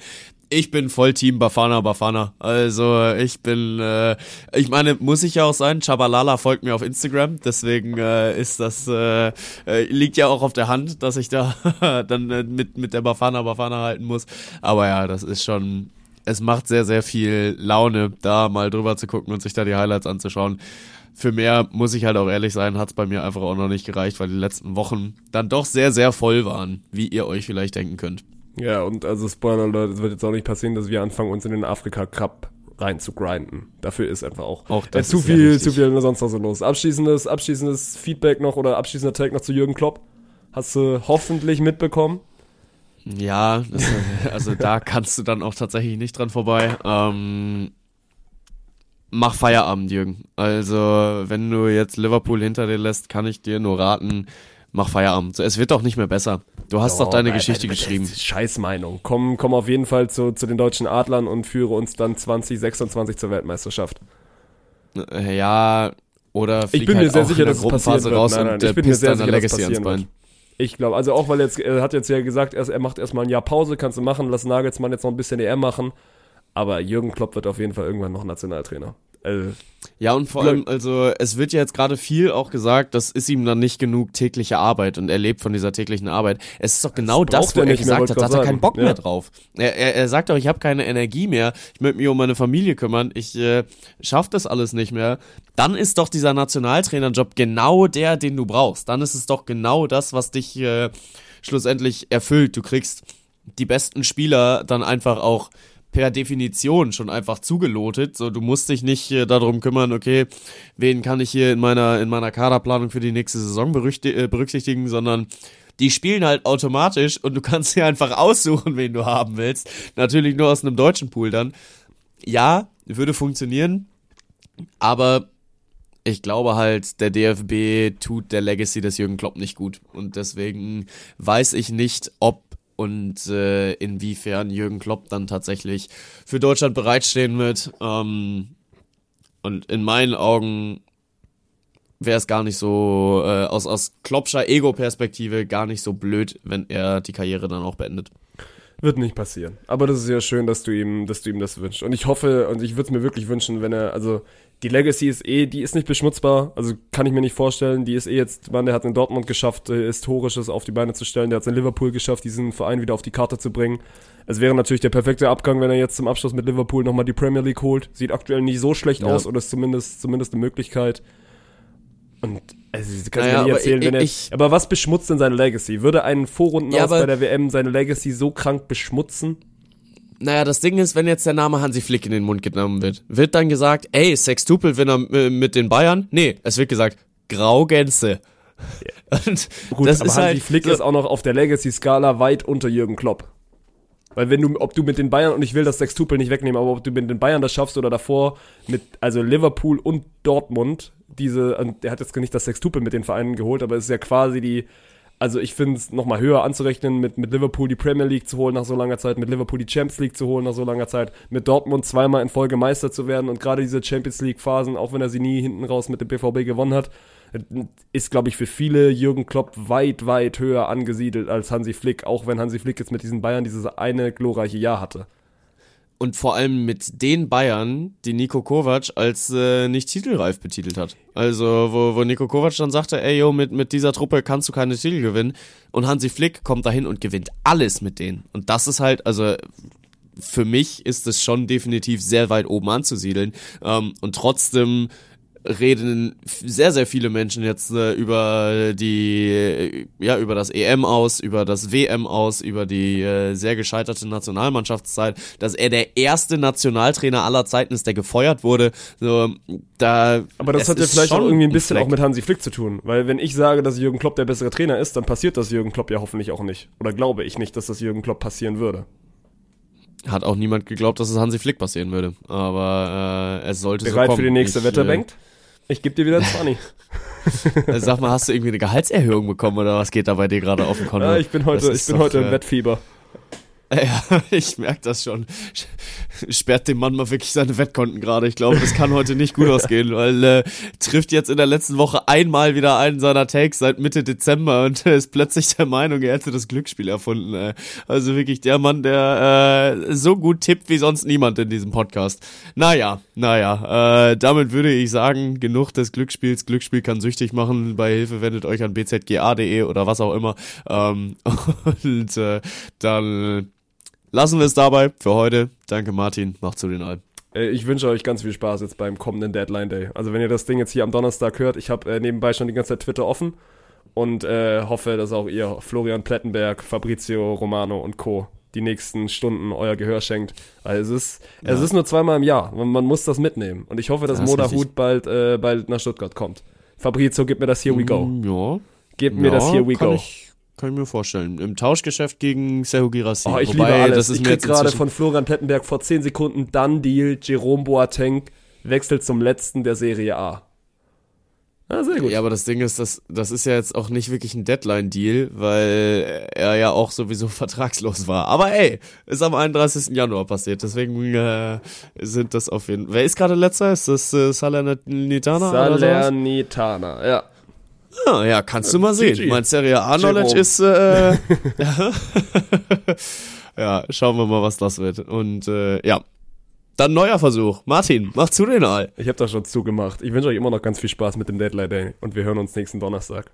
ich bin voll Team Bafana Bafana. Also ich bin, äh, ich meine, muss ich ja auch sein. Chabalala folgt mir auf Instagram, deswegen äh, ist das äh, äh, liegt ja auch auf der Hand, dass ich da dann äh, mit mit der Bafana Bafana halten muss. Aber ja, das ist schon, es macht sehr sehr viel Laune, da mal drüber zu gucken und sich da die Highlights anzuschauen. Für mehr muss ich halt auch ehrlich sein, hat's bei mir einfach auch noch nicht gereicht, weil die letzten Wochen dann doch sehr sehr voll waren, wie ihr euch vielleicht denken könnt. Ja, und also Spoiler, Leute, es wird jetzt auch nicht passieren, dass wir anfangen, uns in den Afrika-Cup rein zu grinden. Dafür ist einfach auch, Auch äh, zu ist ja viel, richtig. zu viel sonst noch so los. Abschließendes, abschließendes Feedback noch oder abschließender Tag noch zu Jürgen Klopp. Hast du hoffentlich mitbekommen? Ja, das, also da kannst du dann auch tatsächlich nicht dran vorbei. Ähm, mach Feierabend, Jürgen. Also, wenn du jetzt Liverpool hinter dir lässt, kann ich dir nur raten, mach Feierabend. Es wird doch nicht mehr besser. Du hast doch deine bei- Geschichte bei- geschrieben. Scheißmeinung. Komm, komm auf jeden Fall zu, zu den deutschen Adlern und führe uns dann 2026 zur Weltmeisterschaft. Äh, Ja, oder flieg bin mir halt sehr auch sicher, dass es passieren wird. raus Nein, nein, und ich bin mir sehr sicher, dass es passieren Bein. Ich glaube, also auch weil jetzt, er hat jetzt ja gesagt, er, er macht erstmal ein Jahr Pause, kannst du machen, lass Nagelsmann jetzt noch ein bisschen ER machen. Aber Jürgen Klopp wird auf jeden Fall irgendwann noch Nationaltrainer. Also, Ja, und vor allem, also es wird ja jetzt gerade viel auch gesagt, das ist ihm dann nicht genug tägliche Arbeit und er lebt von dieser täglichen Arbeit. Es ist doch genau das, braucht wo er nicht gesagt hat, da hat er keinen. Bock Ja. mehr drauf. Er, er, er sagt doch, ich habe keine Energie mehr, ich möchte mich um meine Familie kümmern, ich äh, schaff das alles nicht mehr. Dann ist doch dieser Nationaltrainerjob genau der, den du brauchst. Dann ist es doch genau das, was dich äh, schlussendlich erfüllt. Du kriegst die besten Spieler dann einfach auch per Definition schon einfach zugelotet. So, du musst dich nicht äh, darum kümmern, okay, wen kann ich hier in meiner, in meiner Kaderplanung für die nächste Saison äh, berücksichtigen, sondern die spielen halt automatisch und du kannst dir einfach aussuchen, wen du haben willst. Natürlich nur aus einem deutschen Pool dann. Ja, würde funktionieren, aber ich glaube halt, der DFB tut der Legacy des Jürgen Klopp nicht gut. Und deswegen weiß ich nicht, ob und äh, inwiefern Jürgen Klopp dann tatsächlich für Deutschland bereitstehen wird. Ähm, und in meinen Augen wäre es gar nicht so, äh, aus, aus Kloppscher Ego-Perspektive gar nicht so blöd, wenn er die Karriere dann auch beendet. Wird nicht passieren. Aber das ist ja schön, dass du ihm, dass du ihm das wünschst. Und ich hoffe, und ich würde es mir wirklich wünschen, wenn er, also die Legacy ist eh, die ist nicht beschmutzbar, also kann ich mir nicht vorstellen. Die ist eh jetzt, man, der hat in Dortmund geschafft, äh, Historisches auf die Beine zu stellen. Der hat es in Liverpool geschafft, diesen Verein wieder auf die Karte zu bringen. Es wäre natürlich der perfekte Abgang, wenn er jetzt zum Abschluss mit Liverpool nochmal die Premier League holt. Sieht aktuell nicht so schlecht Ja. aus oder ist zumindest, zumindest eine Möglichkeit. Und also, das kannst Naja, mir nicht aber erzählen, ich- wenn er, ich- aber was beschmutzt denn seine Legacy? Würde ein Vorrunden Ja, bei der WM seine Legacy so krank beschmutzen? Naja, das Ding ist, wenn jetzt der Name Hansi Flick in den Mund genommen wird, wird dann gesagt, ey, Sextupel-Winner äh, mit den Bayern? Nee, es wird gesagt, Graugänse. Und Gut, das aber ist Hansi halt Flick so, ist auch noch auf der Legacy-Skala weit unter Jürgen Klopp. Weil wenn du, ob du mit den Bayern, und ich will das Sextupel nicht wegnehmen, aber ob du mit den Bayern das schaffst oder davor mit, also Liverpool und Dortmund, diese, und der hat jetzt nicht das Sextupel mit den Vereinen geholt, aber es ist ja quasi die, also ich finde es nochmal höher anzurechnen, mit, mit Liverpool die Premier League zu holen nach so langer Zeit, mit Liverpool die Champions League zu holen nach so langer Zeit, mit Dortmund zweimal in Folge Meister zu werden und gerade diese Champions League Phasen, auch wenn er sie nie hinten raus mit dem BVB gewonnen hat, ist, glaube ich, für viele Jürgen Klopp weit, weit höher angesiedelt als Hansi Flick, auch wenn Hansi Flick jetzt mit diesen Bayern dieses eine glorreiche Jahr hatte. und vor allem mit den Bayern, die Nico Kovac als äh, nicht titelreif betitelt hat. Also, wo, wo Nico Kovac dann sagte, ey, yo, mit, mit dieser Truppe kannst du keine Titel gewinnen. Und Hansi Flick kommt dahin und gewinnt alles mit denen. Und das ist halt, also, für mich ist es schon definitiv sehr weit oben anzusiedeln. Ähm, und trotzdem reden sehr, sehr viele Menschen jetzt äh, über die, äh, ja, über das EM aus, über das WM aus, über die äh, sehr gescheiterte Nationalmannschaftszeit, dass er der erste Nationaltrainer aller Zeiten ist, der gefeuert wurde. So, da, Aber das hat ja vielleicht auch irgendwie ein bisschen Fleck. auch mit Hansi Flick zu tun. Weil wenn ich sage, dass Jürgen Klopp der bessere Trainer ist, dann passiert das Jürgen Klopp ja hoffentlich auch nicht. Oder glaube ich nicht, dass das Jürgen Klopp passieren würde. Hat auch niemand geglaubt, dass es Hansi Flick passieren würde. Aber äh, es sollte Bereit so kommen. für die nächste ich, Wette, äh, Bengt? Ich gebe dir wieder 20. äh, Sag mal, hast du irgendwie eine Gehaltserhöhung bekommen oder was geht da bei dir gerade auf dem Konto? ja, ich bin heute, Das ich bin doch, heute im äh, Wettfieber. Ja, ich merke das schon. Sperrt dem Mann mal wirklich seine Wettkonten gerade. Ich glaube, das kann heute nicht gut ausgehen, weil äh, trifft jetzt in der letzten Woche einmal wieder einen seiner Takes seit Mitte Dezember und ist plötzlich der Meinung, er hätte das Glücksspiel erfunden. Äh. Also wirklich der Mann, der äh, so gut tippt wie sonst niemand in diesem Podcast. Naja, naja, äh, damit würde ich sagen, genug des Glücksspiels. Glücksspiel kann süchtig machen. Bei Hilfe wendet euch an bzga.de oder was auch immer. Ähm, und äh, dann lassen wir es dabei für heute. Danke Martin, macht zu den Alben. Äh, Ich wünsche euch ganz viel Spaß jetzt beim kommenden Deadline Day. Also wenn ihr das Ding jetzt hier am Donnerstag hört, ich habe äh, nebenbei schon die ganze Zeit Twitter offen und äh, hoffe, dass auch ihr Florian Plettenberg, Fabrizio Romano und Co. die nächsten Stunden euer Gehör schenkt. Also es ist, es ist nur zweimal im Jahr. Man, man muss das mitnehmen. Und ich hoffe, dass Ja, ist Moda. Hut bald, äh, bald nach Stuttgart kommt. Fabrizio, gib mir das Here We Go. Mm, Ja. Gib mir das Here We Go. Ich, kann ich mir vorstellen. Im Tauschgeschäft gegen Sehu Girassi. Oh, ich Wobei, liebe alles. Das ist ich krieg gerade von Florian Plettenberg vor 10 Sekunden Done Deal, Jerome Boateng wechselt zum letzten der Serie A. Ah, sehr gut. Ja, aber das Ding ist, das, das ist ja jetzt auch nicht wirklich ein Deadline-Deal, weil er ja auch sowieso vertragslos war. Aber ey, ist am 31. Januar passiert, deswegen äh, sind das auf jeden Fall. Wer ist gerade letzter? Ist das äh, Salernitana? Salernitana, ja. Ah, ja, kannst du mal sehen. GG. Mein Serie A-Knowledge ist, äh, ja, schauen wir mal, was das wird. Und äh, ja, dann neuer Versuch. Martin, mach zu den All. Ich habe das schon zugemacht. Ich wünsche euch immer noch ganz viel Spaß mit dem Deadline Day und wir hören uns nächsten Donnerstag.